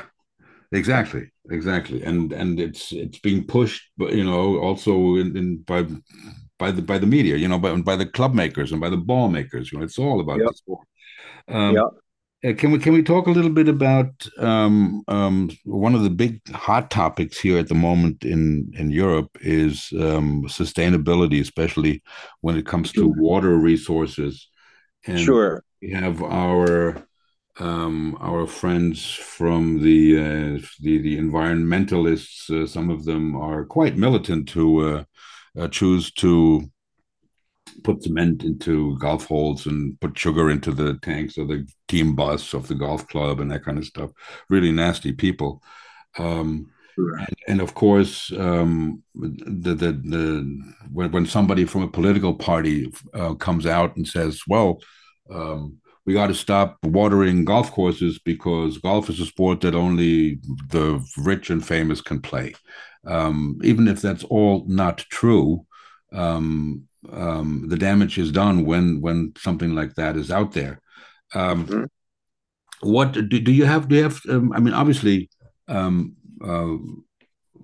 exactly, exactly, and and it's it's being pushed, but you know, also in, in by by the by the media, you know, by by the club makers and by the ball makers. You know, it's all about yep. the sport. Um, yeah. Uh, can we can we talk a little bit about um, um, one of the big hot topics here at the moment in in Europe is um, sustainability, especially when it comes to water resources.
And sure,
we have our um, our friends from the uh, the, the environmentalists. Uh, some of them are quite militant who uh, uh, choose to put cement into golf holes and put sugar into the tanks of the team bus of the golf club and that kind of stuff. Really nasty people. Um, and, and, of course, um, the, the, the when, when somebody from a political party uh, comes out and says, "Well, um, we got to stop watering golf courses because golf is a sport that only the rich and famous can play," um, even if that's all not true, um, um, the damage is done when when something like that is out there. Um, mm-hmm. What do, do you have? Do you have? Um, I mean, obviously, um, uh,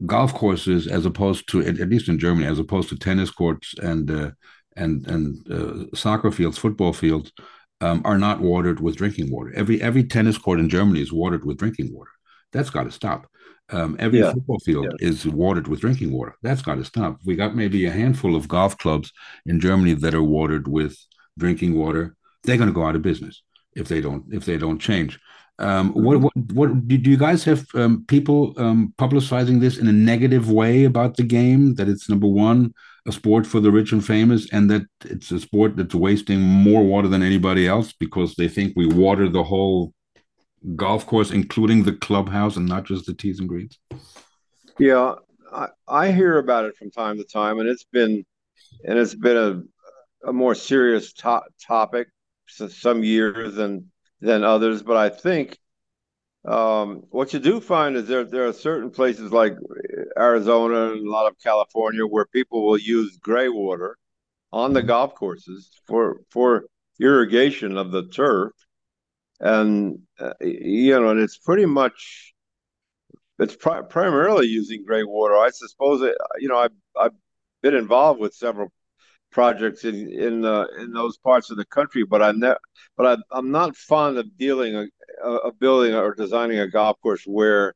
golf courses, as opposed to at, at, least in Germany, as opposed to tennis courts and uh, and and uh, soccer fields, football fields, um, are not watered with drinking water. Every every tennis court in Germany is watered with drinking water. That's got to stop. Um, every yeah. football field yeah. is watered with drinking water. That's got to stop. We got maybe a handful of golf clubs in Germany that are watered with drinking water. They're going to go out of business if they don't if they don't change. Um, what mm-hmm. what what do you guys have um, people um, publicizing this in a negative way about the game? That it's number one a sport for the rich and famous, and that it's a sport that's wasting more water than anybody else because they think we water the whole golf course, including the clubhouse and not just the tees and greens?
Yeah, I, I hear about it from time to time, and it's been and it's been a, a more serious to- topic some years than than others. But I think um, what you do find is there there are certain places like Arizona and a lot of California where people will use gray water on the mm-hmm. golf courses for for irrigation of the turf and uh, you know, and it's pretty much it's pri- primarily using gray water. I suppose it, you know, I've I've been involved with several projects in in uh, in those parts of the country, but I ne- but I, am not fond of dealing a, of building or designing a golf course where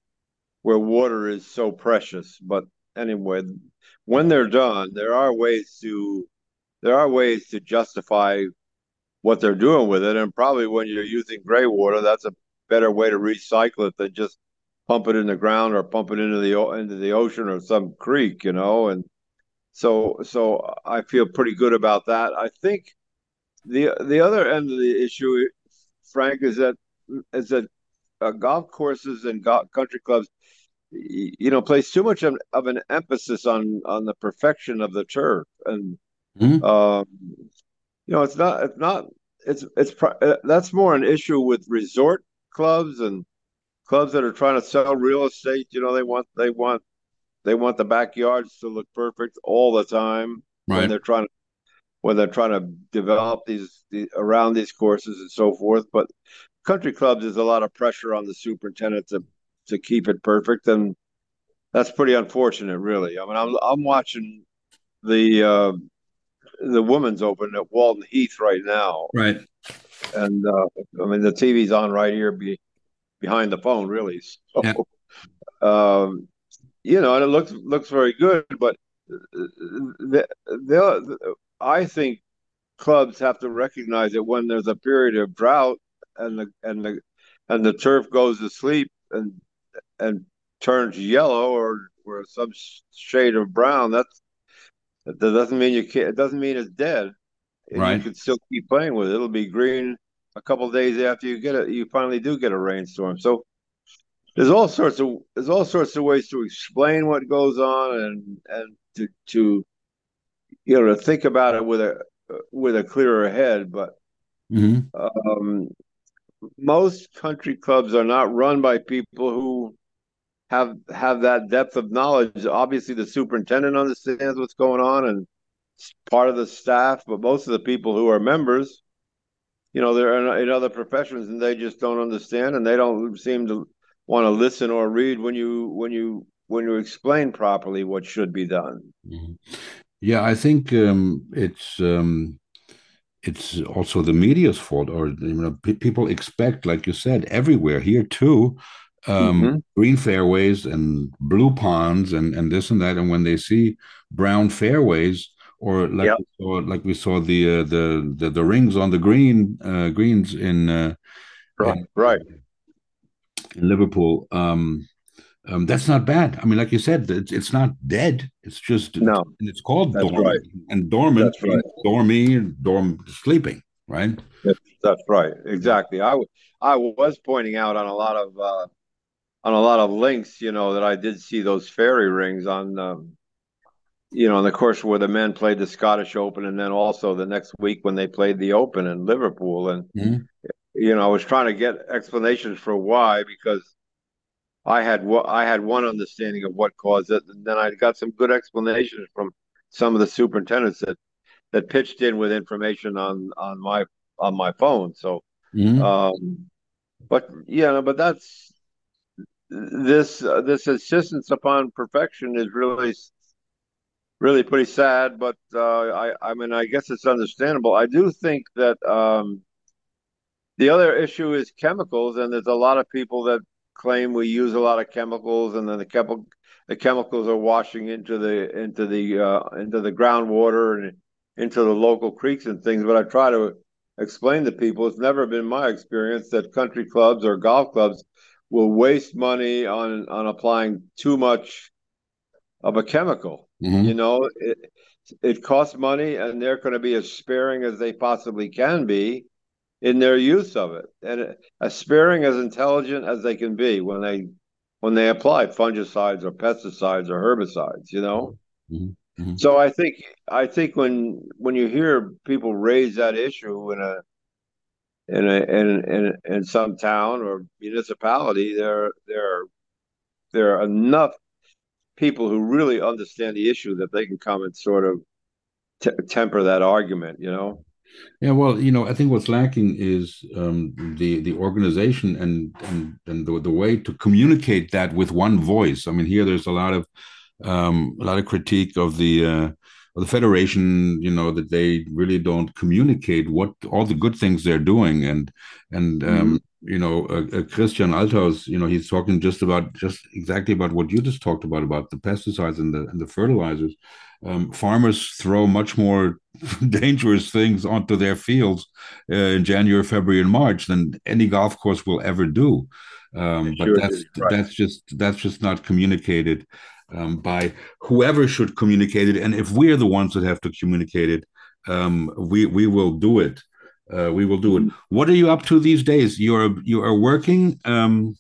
where water is so precious. But anyway, when they're done, there are ways to there are ways to justify what they're doing with it, and probably when you're using gray water, that's a better way to recycle it than just pump it in the ground or pump it into the into the ocean or some creek, you know. And so so I feel pretty good about that. I think the the other end of the issue, Frank, is that is that uh, golf courses and golf, country clubs, you know, place too much of, of, an emphasis on on the perfection of the turf, and mm-hmm. um, you know, it's not it's not it's it's uh, that's more an issue with resort clubs and clubs that are trying to sell real estate. You know, they want they want they want the backyards to look perfect all the time
right.
when they're trying to when they're trying to develop these, these around these courses and so forth. But country clubs is a lot of pressure on the superintendent to to keep it perfect, and that's pretty unfortunate, really. I mean, I'm I'm watching the uh, the women's open at Walton Heath right now,
right?
And uh, I mean, the TV's on right here, be behind the phone, really. So, yeah. um, you know, and it looks looks very good. But uh, uh, the, the, I think clubs have to recognize that when there's a period of drought and the and the and the turf goes to sleep and and turns yellow or or some shade of brown, that's that doesn't mean you can't. It doesn't mean it's dead.
Right.
You can still keep playing with it. It'll be green a couple days after you get it. You finally do get a rainstorm. So there's all sorts of there's all sorts of ways to explain what goes on and and to to you know to think about it with a with a clearer head but mm-hmm. um, most country clubs are not run by people who have have that depth of knowledge obviously the superintendent understands what's going on and part of the staff but most of the people who are members you know they're in, in other professions and they just don't understand and they don't seem to want to listen or read when you when you when you explain properly what should be done. Mm-hmm.
Yeah, I think um, it's um, it's also the media's fault, or you know, p- people expect, like you said, everywhere here too, um, mm-hmm. green fairways and blue ponds and and this and that, and when they see brown fairways. Or like yep. we saw, like we saw the, uh, the the the rings on the green uh, greens in uh,
right, in, right
in Liverpool. Um, um, that's not bad. I mean, like you said, it's, it's not dead. It's just
no.
It's, it's called
that's
dormant,
right.
and dormant,
that's right.
dormy, dorm, sleeping, right?
That's, that's right. Exactly. I, w- I was pointing out on a lot of uh, on a lot of links, you know, that I did see those fairy rings on, um, you know, in the course where the men played the Scottish Open, and then also the next week when they played the Open in Liverpool, and mm-hmm you know, I was trying to get explanations for why because I had what I had one understanding of what caused it, and then I got some good explanations from some of the superintendents that that pitched in with information on on my on my phone. So, mm-hmm. um, but yeah, but that's this uh, this insistence upon perfection is really really pretty sad. But uh, I I mean I guess it's understandable. I do think that. Um, the other issue is chemicals, and there's a lot of people that claim we use a lot of chemicals, and then the chemical the chemicals are washing into the into the uh, into the groundwater and into the local creeks and things. But I try to explain to people it's never been my experience that country clubs or golf clubs will waste money on on applying too much of a chemical. Mm-hmm. You know, it it costs money, and they're going to be as sparing as they possibly can be in their use of it, and as sparing as intelligent as they can be when they when they apply fungicides or pesticides or herbicides. You know. Mm-hmm. Mm-hmm. So I think I think when when you hear people raise that issue in a in a in in, in some town or municipality, there there there are enough people who really understand the issue that they can come and sort of t- temper that argument. You know.
Yeah, well, you know, I think what's lacking is um, the the organization and and and the, the way to communicate that with one voice. I mean, here there's a lot of um, a lot of critique of the uh, the federation, you know, that they really don't communicate what all the good things they're doing, and and um, mm-hmm. you know, uh, uh, Christian Althaus, you know, he's talking just about just exactly about what you just talked about about the pesticides and the and the fertilizers. Um, farmers throw much more dangerous things onto their fields uh, in January, February, and March than any golf course will ever do. Um, but sure that's right. that's just that's just not communicated um, by whoever should communicate it. And if we are the ones that have to communicate it, um, we we will do it. Uh, we will do it. Mm-hmm. What are you up to these days? You are you are working um,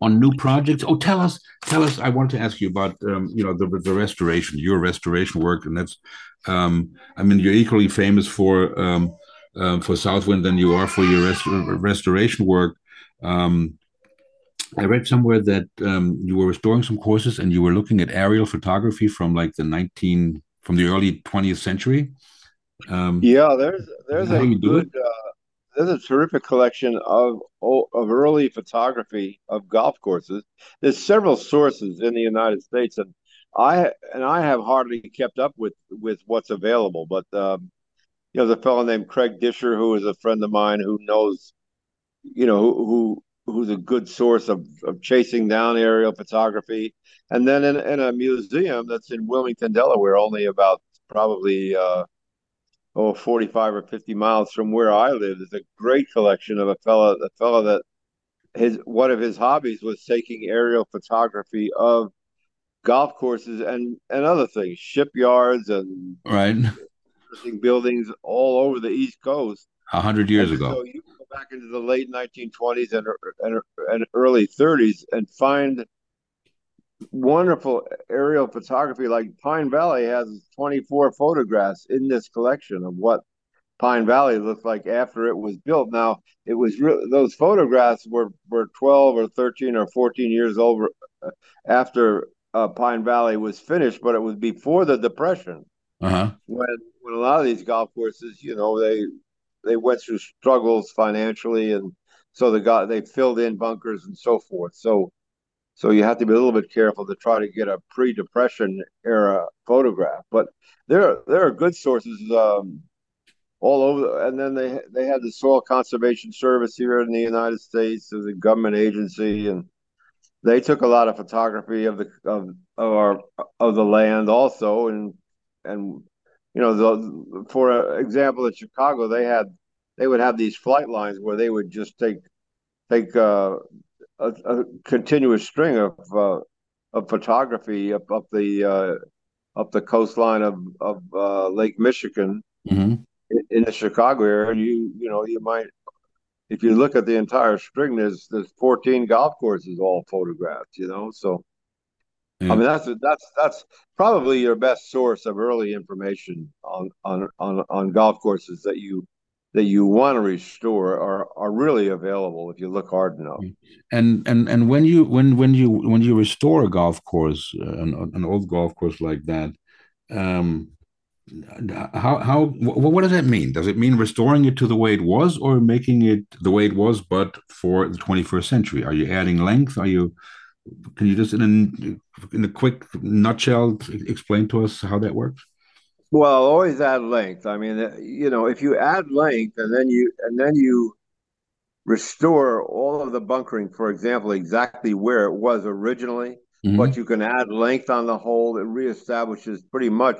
on new projects. Oh, tell us, tell us. I want to ask you about um, you know the the restoration, your restoration work, and that's. Um, I mean, you're equally famous for um, uh, for Southwind than you are for your rest restoration work. Um, I read somewhere that um, you were restoring some courses and you were looking at aerial photography from like the 19 from the early 20th century.
Um, yeah, there's there's a good uh, there's a terrific collection of of early photography of golf courses. There's several sources in the United States, and I and I have hardly kept up with with what's available. But um, you know, there's a fellow named Craig Disher who is a friend of mine who knows, you know, who, who who's a good source of, of chasing down aerial photography. And then in, in a museum that's in Wilmington, Delaware, only about probably uh, oh 45 or 50 miles from where I live, there's a great collection of a fellow a fellow that his one of his hobbies was taking aerial photography of golf courses and and other things, shipyards and
right
buildings all over the East Coast.
A hundred years and ago. So you,
back into the late 1920s and, and, and early 30s and find wonderful aerial photography. Like Pine Valley has 24 photographs in this collection of what Pine Valley looked like after it was built. Now, it was re- those photographs were, were 12 or 13 or 14 years old uh, after uh, Pine Valley was finished, but it was before the Depression.
Uh-huh.
When when a lot of these golf courses, you know, they they went through struggles financially, and so they got they filled in bunkers and so forth. So so you have to be a little bit careful to try to get a pre-depression era photograph. But there there are good sources um, all over. And then they they had the Soil Conservation Service here in the United States, as a government agency, and they took a lot of photography of the of, of our of the land also, and and you know, the, for example, in Chicago, they had they would have these flight lines where they would just take take uh, a, a, continuous string of uh, of photography up up the uh, up the coastline of of uh, Lake Michigan
mm-hmm.
in, in, the Chicago area, and you you know you might if you look at the entire string, there's there's 14 golf courses all photographed, you know, so I mean, that's that's that's probably your best source of early information on on on, on golf courses that you that you want to restore are are really available if you look hard enough.
And and and when you when when you when you restore a golf course, uh, an, an old golf course like that, um, how how what does that mean? Does it mean restoring it to the way it was, or making it the way it was, but for the 21st century? Are you adding length? Are you can you just in a, in a quick nutshell explain to us how that works?
Well, always add length. I mean, you know, if you add length and then you and then you restore all of the bunkering, for example, exactly where it was originally, mm-hmm. but you can add length on the hole, it reestablishes pretty much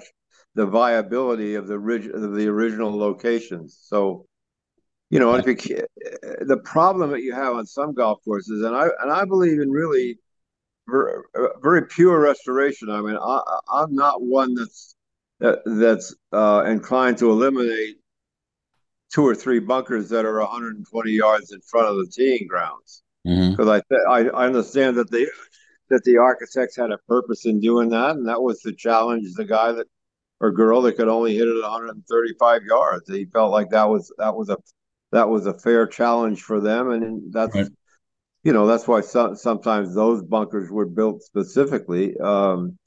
the viability of the of the original locations. So, you know, if you, the problem that you have on some golf courses, and I and I believe in really very, very pure restoration. I mean, I, am not one that's that, that's uh, inclined to eliminate two or three bunkers that are 120 yards in front of the teeing grounds because mm-hmm. I, I understand that the that the architects had a purpose in doing that, and that was to challenge the guy that or girl that could only hit it 135 yards. He felt like that was that was a that was a fair challenge for them, and that's right you know that's why so, sometimes those bunkers were built specifically. Um,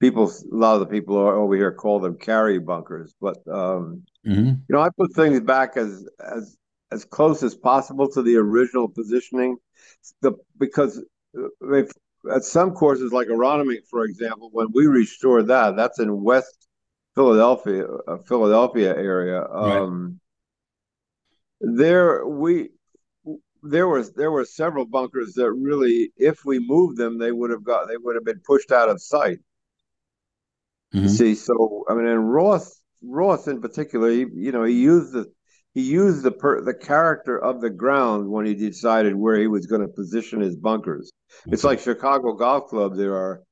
people, a lot of the people over here call them carry bunkers, but um, mm-hmm. you know I put things back as as as close as possible to the original positioning. The because if at some courses like Aronimink, for example, when we restore that, that's in West Philadelphia, uh, Philadelphia area. Um, right. There we there was there were several bunkers that really, if we moved them, they would have got they would have been pushed out of sight. Mm-hmm. See, so I mean, and Ross Ross in particular, he, you know, he used the he used the per, the character of the ground when he decided where he was going to position his bunkers. Mm-hmm. It's like Chicago Golf Club. There are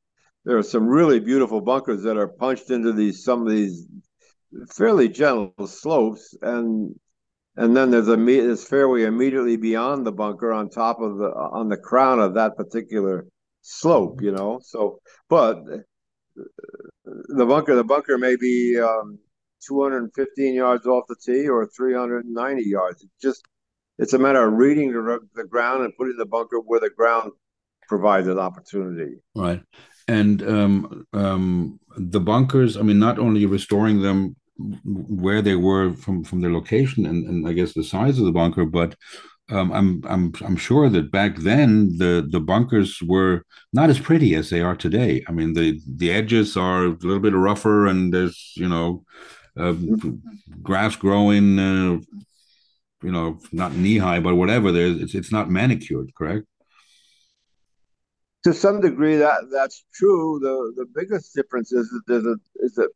there are some really beautiful bunkers that are punched into these some of these fairly gentle slopes, and and then there's a this fairway immediately beyond the bunker on top of the on the crown of that particular slope. You know, so but the bunker the bunker may be um, 215 yards off the tee or 390 yards. It's just it's a matter of reading the, the ground and putting the bunker where the ground provides an opportunity.
Right, and um, um, the bunkers. I mean, not only restoring them where they were from from their location and, and I guess the size of the bunker, but um, I'm I'm I'm sure that back then the the bunkers were not as pretty as they are today. I mean the the edges are a little bit rougher and there's you know uh, grass growing, uh, you know, not knee high, but whatever. There's it's it's not manicured, correct?
To some degree, that that's true. The the biggest difference is that there's a is that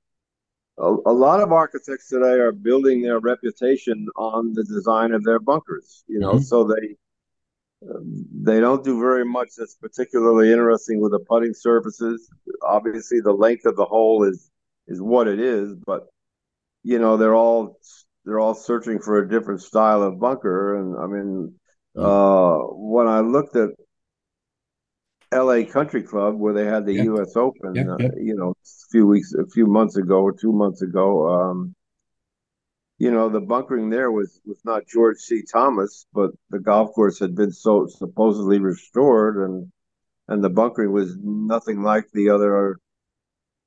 a, a, lot of architects today are building their reputation on the design of their bunkers. You know, mm-hmm. so they um, they don't do very much that's particularly interesting with the putting surfaces. Obviously, the length of the hole is is what it is, but you know they're all they're all searching for a different style of bunker. And I mean, mm-hmm. uh, when I looked at L.A. Country Club where they had the yeah. U.S. Open. Yeah, yeah. Uh, you know, a few weeks, a few months ago or two months ago. Um, you know, the bunkering there was was not George C. Thomas, but the golf course had been so supposedly restored, and and the bunkering was nothing like the other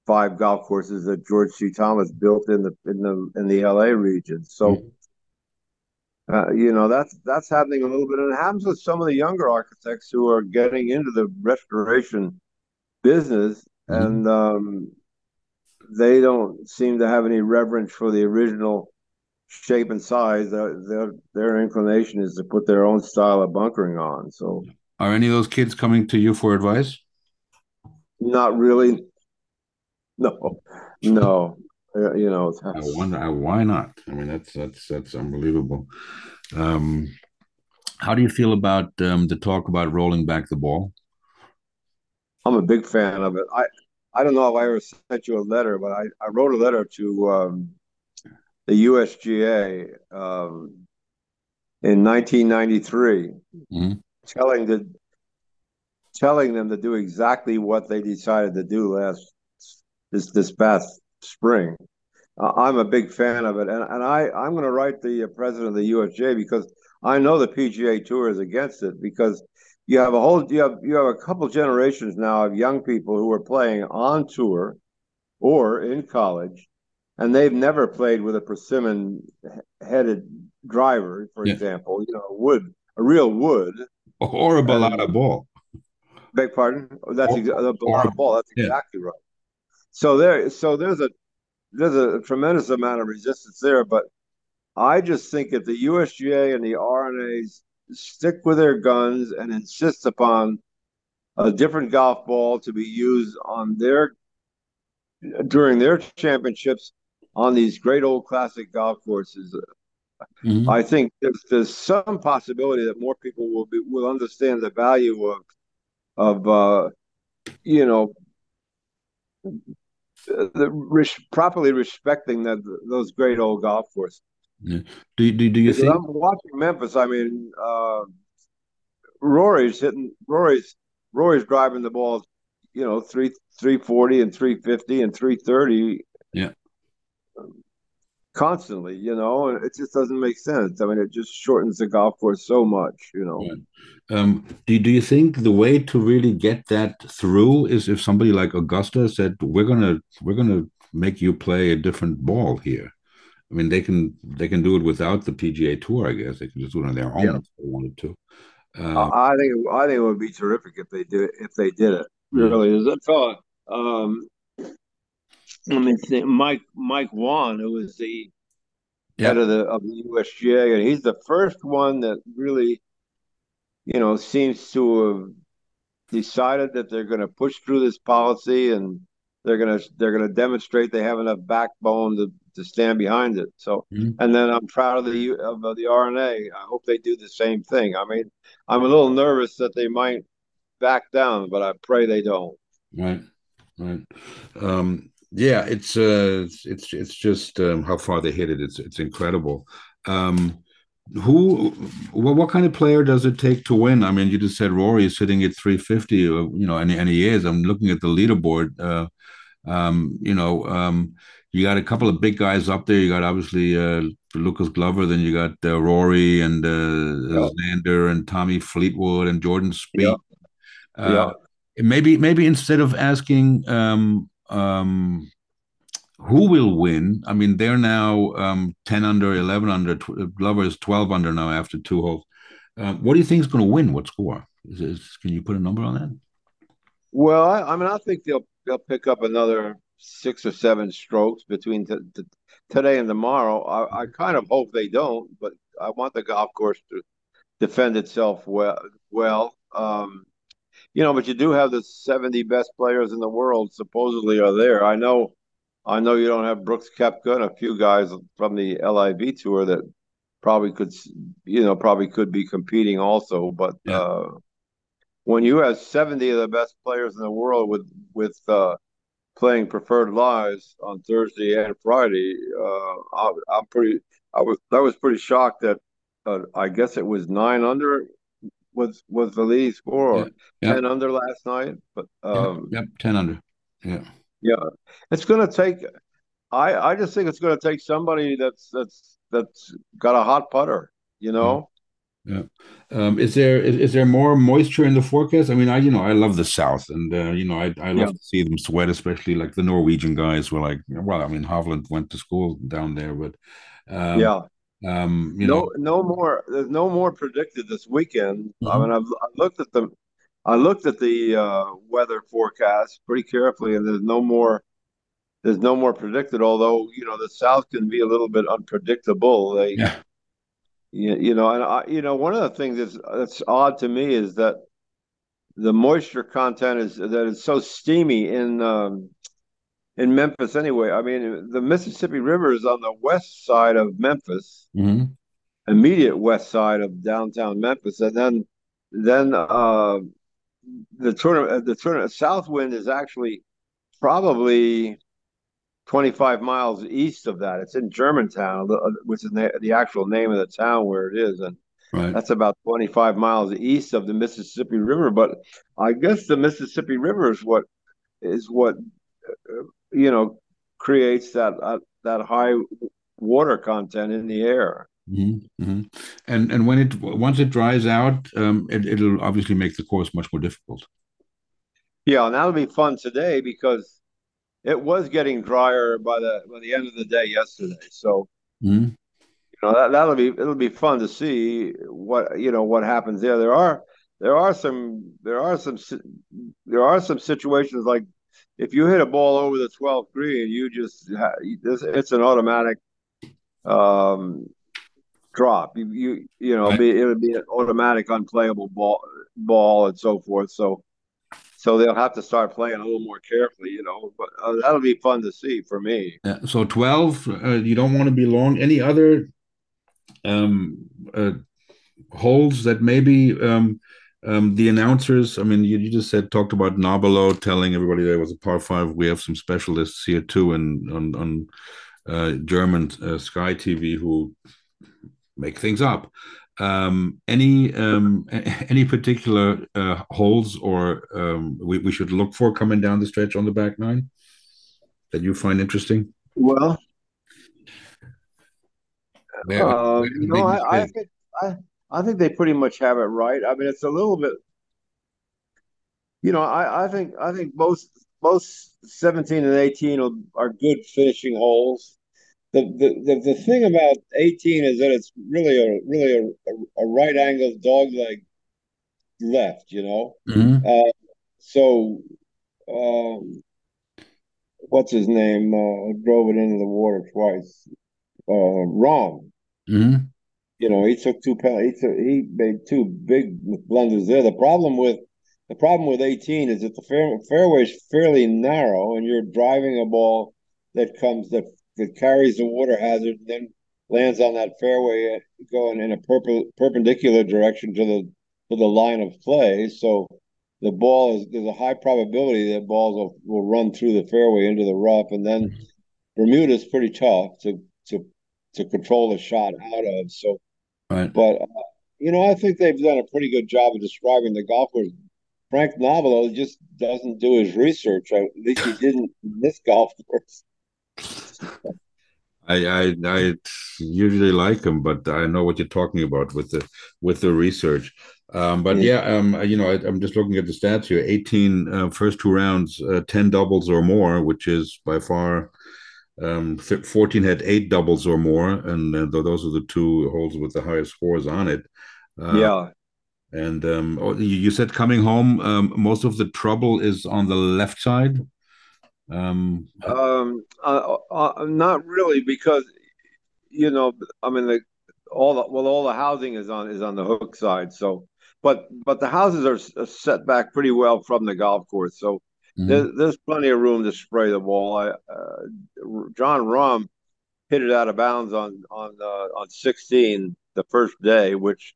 five golf courses that George C. Thomas built in the in the in the L.A. region. So. Mm-hmm uh, you know that's that's happening a little bit, and it happens with some of the younger architects who are getting into the restoration business, mm-hmm. and um, they don't seem to have any reverence for the original shape and size. Their, their their inclination is to put their own style of bunkering on. So,
are any of those kids coming to you for advice?
Not really. No, no. Uh, you know,
I wonder why not. I mean, that's that's that's unbelievable. Um, how do you feel about um, the talk about rolling back the ball?
I'm a big fan of it. I I don't know if I ever sent you a letter, but I, I wrote a letter to um, the USGA um, in 1993, mm-hmm. telling the telling them to do exactly what they decided to do last this this past spring. Uh, I'm a big fan of it, and and I I'm going to write the uh, president of the USGA because I know the PGA Tour is against it because you have a whole you have you have a couple generations now of young people who are playing on tour or in college, and they've never played with a persimmon headed driver, for yeah. example, you know, wood, a real wood,
or a balata ball.
Beg pardon? That's or, exa- a balata ball. That's yeah. exactly right. So there, so there's a there's a tremendous amount of resistance there, but I just think if the USGA and the R&As stick with their guns and insist upon a different golf ball to be used on their during their championships on these great old classic golf courses. Mm-hmm. I think there's, there's some possibility that more people will be will understand the value of of uh, you know the res- properly respecting that those great old golf courses.
Yeah. Do, do, do you think
I'm watching Memphis? I mean, uh, Rory's hitting Rory's Rory's driving the ball, you know, three three forty and three fifty and three thirty.
Yeah.
Constantly, you know, and it just doesn't make sense. I mean, it just shortens the golf course so much, you know. Yeah.
Um, do do you think the way to really get that through is if somebody like Augusta said we're gonna we're gonna make you play a different ball here? I mean, they can they can do it without the PGA Tour. I guess they can just do it on their own yeah. if they wanted to.
Uh, I think I think it would be terrific if they did if they did it. Really, is that fellow? Um, think, Mike Mike Whan, who was the yep. head of the of the USGA, and he's the first one that really, you know, seems to have decided that they're going to push through this policy and they're going to they're going to demonstrate they have enough backbone to, to stand behind it. So, mm-hmm. and then I'm proud of the of the R&A. I hope they do the same thing. I mean, I'm a little nervous that they might back down, but I pray they don't.
Right, right. Um, yeah, it's uh, it's it's just um, how far they hit it. It's it's incredible. Um, who well, what kind of player does it take to win i mean you just said rory is sitting at 350 uh, you know and, and he is i'm looking at the leaderboard uh, um, you know um, you got a couple of big guys up there you got obviously uh, lucas glover then you got uh, rory and uh, yep. xander and tommy fleetwood and jordan Spieth. Yep. Uh, yep. maybe maybe instead of asking um, um, who will win? I mean, they're now um, 10 under, 11 under. Glover is 12 under now after two holes. Uh, what do you think is going to win? What score? Is, is, can you put a number on that?
Well, I, I, mean, I think they'll they'll pick up another six or seven strokes between t- t- today and tomorrow. I, I kind of hope they don't, but I want the golf course to defend itself well. Well, um, you know, but you do have the 70 best players in the world supposedly are there. I know I know you don't have Brooks Koepka and a few guys from the LIV tour that probably could, you know, probably could be competing also. But yeah. uh, when you have seventy of the best players in the world with with uh, playing preferred lies on Thursday and Friday, uh, I, am pretty. I was I was pretty shocked that uh, I guess it was nine under was was the leading score, yeah. yeah. ten under last night. But um,
yep, ten under. Yeah.
Yeah, it's going to take. I I just think it's going to take somebody that's that's that's got a hot putter. You know.
Yeah. Um, is there is, is, there more moisture in the forecast? I mean, I you know I love the South, and uh, you know I I love to see them sweat, especially like the Norwegian guys were like, well, I mean, Hovland went to school down there, but
um, yeah. Um, you no, know, no more. There's no more predicted this weekend. Mm-hmm. I mean, I've I looked at the I looked at the uh, weather forecast pretty carefully, and there's no more. There's no more predicted. Although you know the South can be a little bit unpredictable. They, yeah. you, you know, and I, you know, one of the things that's that's odd to me is that the moisture content is that it's so steamy in um, in Memphis. Anyway, I mean, the Mississippi River is on the west side of Memphis, mm-hmm. immediate west side of downtown Memphis, and then then uh, the tournament, the tournament, Southwind is actually probably 25 miles east of that. It's in Germantown, uh, which is the actual name of the town where it is, and right. that's about 25 miles east of the Mississippi River. But I guess the Mississippi River is what is what uh, you know creates that uh, that high water content in the air.
Mm-hmm, mm-hmm. And and when it once it dries out, um, it, it'll obviously make the course much more difficult.
Yeah, and that'll be fun today because it was getting drier by the by the end of the day yesterday. So mm-hmm. you know that that'll be it'll be fun to see what you know what happens there. There are there are some there are some there are some situations like if you hit a ball over the 12th green, you just it's an automatic um, drop. You you you know, right. be, it would be an automatic unplayable ball ball and so forth. So so they'll have to start playing a little more carefully, you know. But uh, that'll be fun to see for me.
Yeah, so twelve, uh, you don't want to be long. Any other um, uh, holes that maybe um, um, the announcers? I mean, you, you just said talked about Nobilo telling everybody there was a par five. We have some specialists here too, and on on uh, German uh, Sky TV who make things up. Um, any um, any particular uh, holes or um, we, we should look for coming down the stretch on the back nine that you find interesting?
Well, um, no, I, I, I, I think they pretty much have it right. I mean, it's a little bit, you know, I, I think I think most most seventeen and eighteen are, are good finishing holes the, the, the, thing about 18 is that it's really a really a, a, right angled dog leg left, you know. Mm-hmm. Uh, so um, what's his name uh, drove it into the water twice. Uh, Rahm. Mm-hmm. You know, he took two he took, he made two big blunders there. The problem with the problem with 18 is that the fair, fairway is fairly narrow, and you're driving a ball that comes that that carries the water hazard, and then lands on that fairway going in a perp- perpendicular direction to the to the line of play. So the ball is there's a high probability that balls will, will run through the fairway into the rough, and then mm-hmm. Bermuda is pretty tough to to to control the shot out of. So, right. but uh, you know, I think they've done a pretty good job of describing the golf course. Frank Nobilo just doesn't do his research. At least he didn't in this golf course.
I, I I usually like him, but I know what you're talking about with the with the research. Um, but yeah, um, you know, I, am just looking at the stats here: 18 uh, first two rounds, uh, 10 doubles or more, which is by far. Um, 14 had eight doubles or more, and uh, those are the two holes with the highest scores on it.
Uh, yeah.
And um, oh, you said coming home, um, most of the trouble is on the left side.
Um, um, uh, uh, not really, because you know, I mean, the, all the well, all the housing is on is on the hook side. So, but but the houses are set back pretty well from the golf course. So mm-hmm. there's, there's plenty of room to spray the ball. I, uh, Jon Rahm hit it out of bounds on on uh, on 16 the first day, which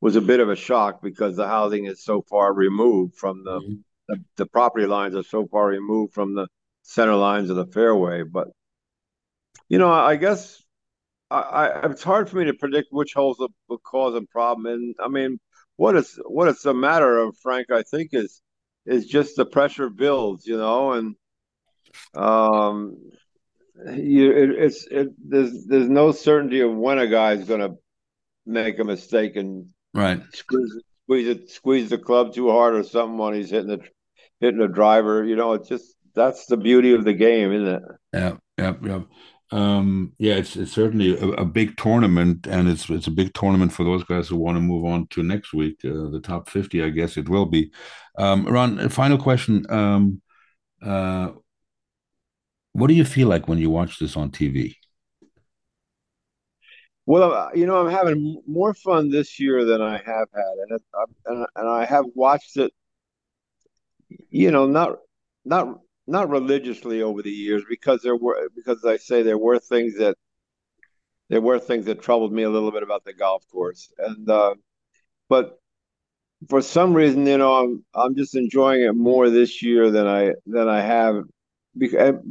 was a bit of a shock because the housing is so far removed from the, mm-hmm. the, the property lines are so far removed from the center lines of the fairway. But you know, I guess I, I it's hard for me to predict which holes will cause a problem. And I mean, what is what it's a matter of, Frank, I think is is just the pressure builds, you know, and um, you it, it's it there's there's no certainty of when a guy's going to make a mistake and
right
squeeze squeeze it squeeze the club too hard or something when he's hitting the hitting a driver. You know, it's just that's the beauty of the game, isn't it?
Yeah, yeah, yeah. Um, yeah, it's it's certainly a, a, big tournament, and it's it's a big tournament for those guys who want to move on to next week, uh, the top fifty. I guess it will be. Um, Ron, final question. Um, uh, what do you feel like when you watch this on TV?
Well, uh, you know, I'm having more fun this year than I have had, and it, and, and I have watched it. You know, not not not religiously over the years because there were because I say there were things that there were things that troubled me a little bit about the golf course. And uh, but for some reason you know I'm I'm just enjoying it more this year than I than I have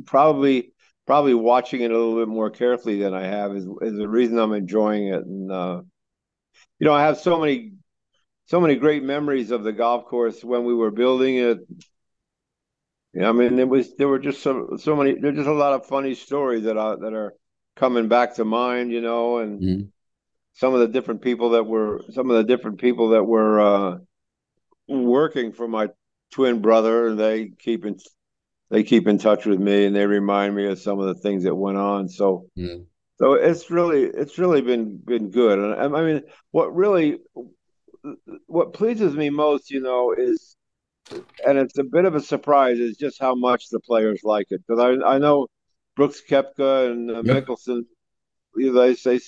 probably probably watching it a little bit more carefully than I have is is the reason I'm enjoying it. And uh, you know I have so many so many great memories of the golf course when we were building it yeah, I mean, there was there were just so so many. There's just a lot of funny stories that are that are coming back to mind, you know, and mm-hmm. some of the different people that were some of the different people that were uh, working for my twin brother, and they keep in they keep in touch with me, and they remind me of some of the things that went on. So. Mm-hmm. So it's really it's really been been good, and I mean, what really what pleases me most, you know, is and it's a bit of a surprise is just how much the players like it because I I know Brooks Koepka and uh, yep. Mickelson, they say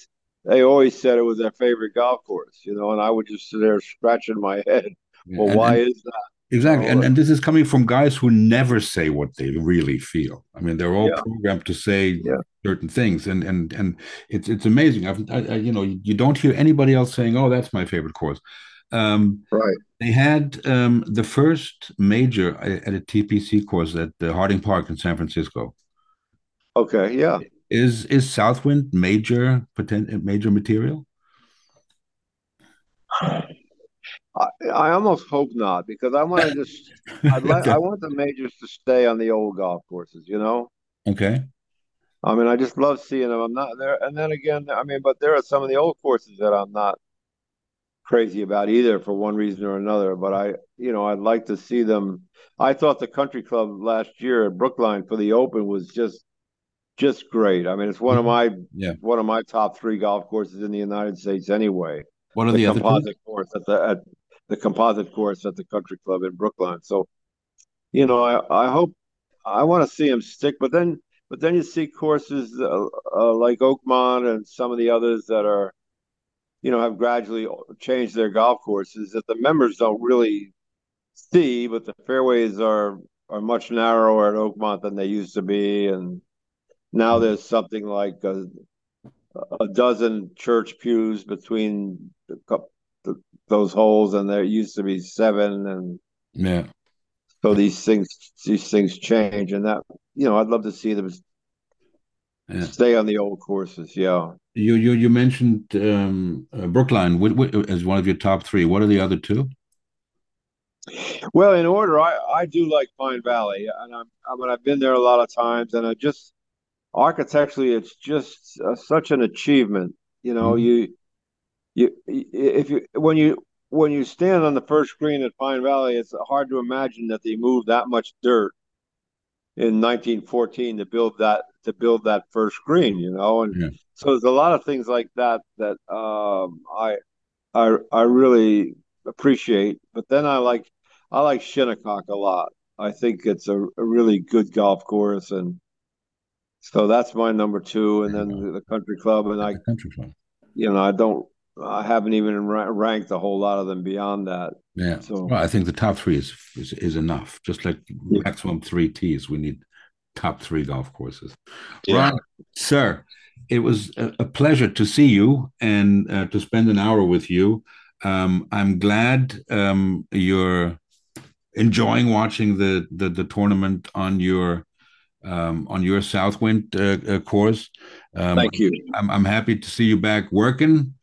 they always said it was their favorite golf course, you know, and I would just sit there scratching my head. Well, and, why and, is that?
Exactly, and and this is coming from guys who never say what they really feel. I mean, they're all yeah. programmed to say yeah. certain things, and and and it's it's amazing. I've, I, I, you know, you don't hear anybody else saying, "Oh, that's my favorite course."
Um, right.
They had um, the first major at a TPC course at the Harding Park in San Francisco.
Okay. Yeah.
Is is Southwind major potent, major material?
I, I almost hope not because I want to just I'd like okay. I want the majors to stay on the old golf courses. You know.
Okay.
I mean, I just love seeing them. I'm not there, and then again, I mean, but there are some of the old courses that I'm not crazy about either for one reason or another. But I, you know, I'd like to see them. I thought the country club last year at Brookline for the Open was just just great. I mean, it's one of mm-hmm. my yeah. one of my top three golf courses in the United States anyway.
What are the,
the composite course at the at the composite course at the country club in Brookline. So, you know, I I hope I want to see him stick. But then, but then you see courses uh, uh, like Oakmont and some of the others that are, you know, have gradually changed their golf courses that the members don't really see, but the fairways are are much narrower at Oakmont than they used to be, and now mm-hmm. there's something like a, a dozen church pews between the, the, those holes, and there used to be seven, and
yeah.
So these things these things change, and that you know I'd love to see them yeah. stay on the old courses. Yeah.
You you you mentioned um, uh, Brookline what, what, as one of your top three. What are the other two?
Well, in order, I, I do like Pine Valley, and I'm, I mean I've been there a lot of times, and I just architecturally, it's just uh, such an achievement. You know, mm-hmm. you you if you when you when you stand on the first green at Pine Valley, it's hard to imagine that they moved that much dirt in 1914 to build that to build that first green. You know, and yeah. so there's a lot of things like that that um, I I I really appreciate. But then I like I like Shinnecock a lot. I think it's a, a really good golf course, and so that's my number two. And then the, the country club, and I country club. You know, I don't. I haven't even ranked a whole lot of them beyond that.
Yeah. So well, I think the top three is is, is enough. Just like yeah. maximum three tees, we need top three golf courses. Yeah. Ron, sir, it was a, a, pleasure to see you and uh, to spend an hour with you. Um, I'm glad um, you're enjoying watching the, the, the tournament on your um, on your Southwind uh, uh, course.
Um, Thank you.
I'm, I'm happy to see you back working.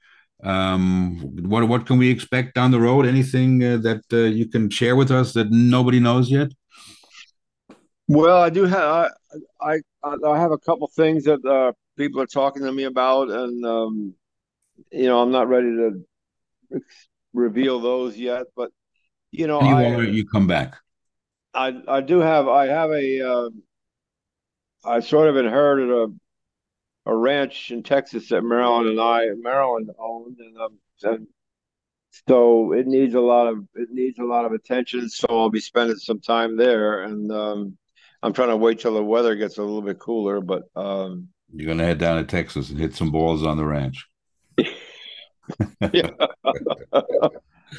Um, what what can we expect down the road? Anything uh, that uh, you can share with us that nobody knows yet?
Well, I do have I I, I have a couple things that uh, people are talking to me about, and um, you know I'm not ready to reveal those yet, but you know,
you I, you come back.
I I do have I have a uh, I sort of inherited a a ranch in Texas that Marilyn and I Marilyn owned, and, um, and so it needs a lot of it needs a lot of attention. So I'll be spending some time there, and um, I'm trying to wait till the weather gets a little bit cooler. But um,
you're gonna head down to Texas and hit some balls on the ranch.
yeah.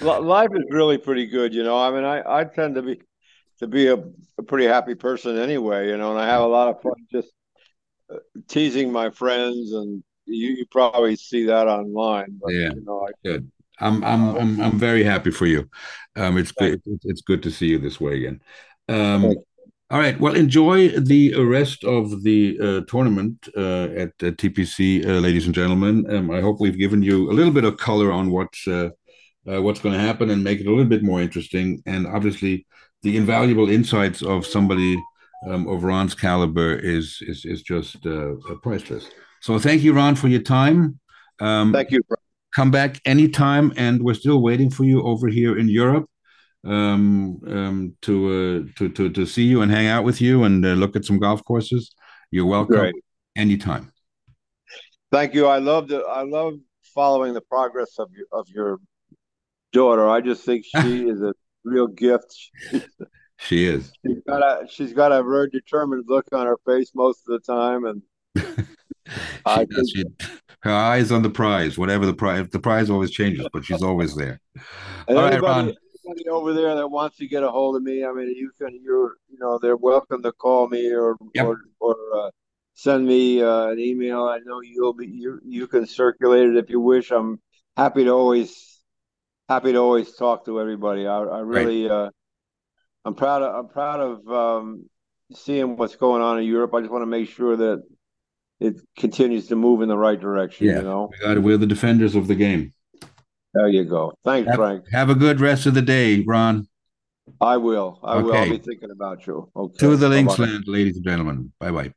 Life is really pretty good, you know. I mean, I, I tend to be to be a, a pretty happy person anyway, you know, and I have a lot of fun just teasing my friends, and you, you probably see that online.
But, yeah, you know, I, good. I'm I'm I'm I'm very happy for you. Um, it's good. It's good to see you this way again. Um, all right. Well, enjoy the rest of the uh, tournament uh, at uh, TPC, ladies and gentlemen. Um, I hope we've given you a little bit of color on what's uh, uh, what's going to happen and make it a little bit more interesting. And obviously, the invaluable insights of somebody um, of Ron's caliber is is is just uh, priceless. So thank you, Ron, for your time.
Um, thank you.
Come back anytime, and we're still waiting for you over here in Europe um, um, to, uh, to to to see you and hang out with you and uh, look at some golf courses. You're welcome Great. anytime.
Thank you. I love the I love following the progress of your of your daughter. I just think she is a real gift.
She is.
She's got a she's got a very determined look on her face most of the time, and
I think, she, her eyes on the prize. Whatever the prize, the prize always changes, but she's always there.
And All anybody, right, anybody over there that wants to get a hold of me, I mean, you can. You're you know they're welcome to call me or yep. or or. Uh, send me uh, an email. I know you'll be you you can circulate it if you wish. I'm happy to always happy to always talk to everybody. I, I really, uh, I'm proud of, I'm proud of um, seeing what's going on in Europe. I just want to make sure that it continues to move in the right direction. Yeah, you know,
we got we're the defenders of the game.
There you go. Thanks,
have,
Frank.
Have a good rest of the day, Ron.
I will. I okay. will. I'll be thinking about you.
Okay. To the links land, ladies and gentlemen. Bye bye.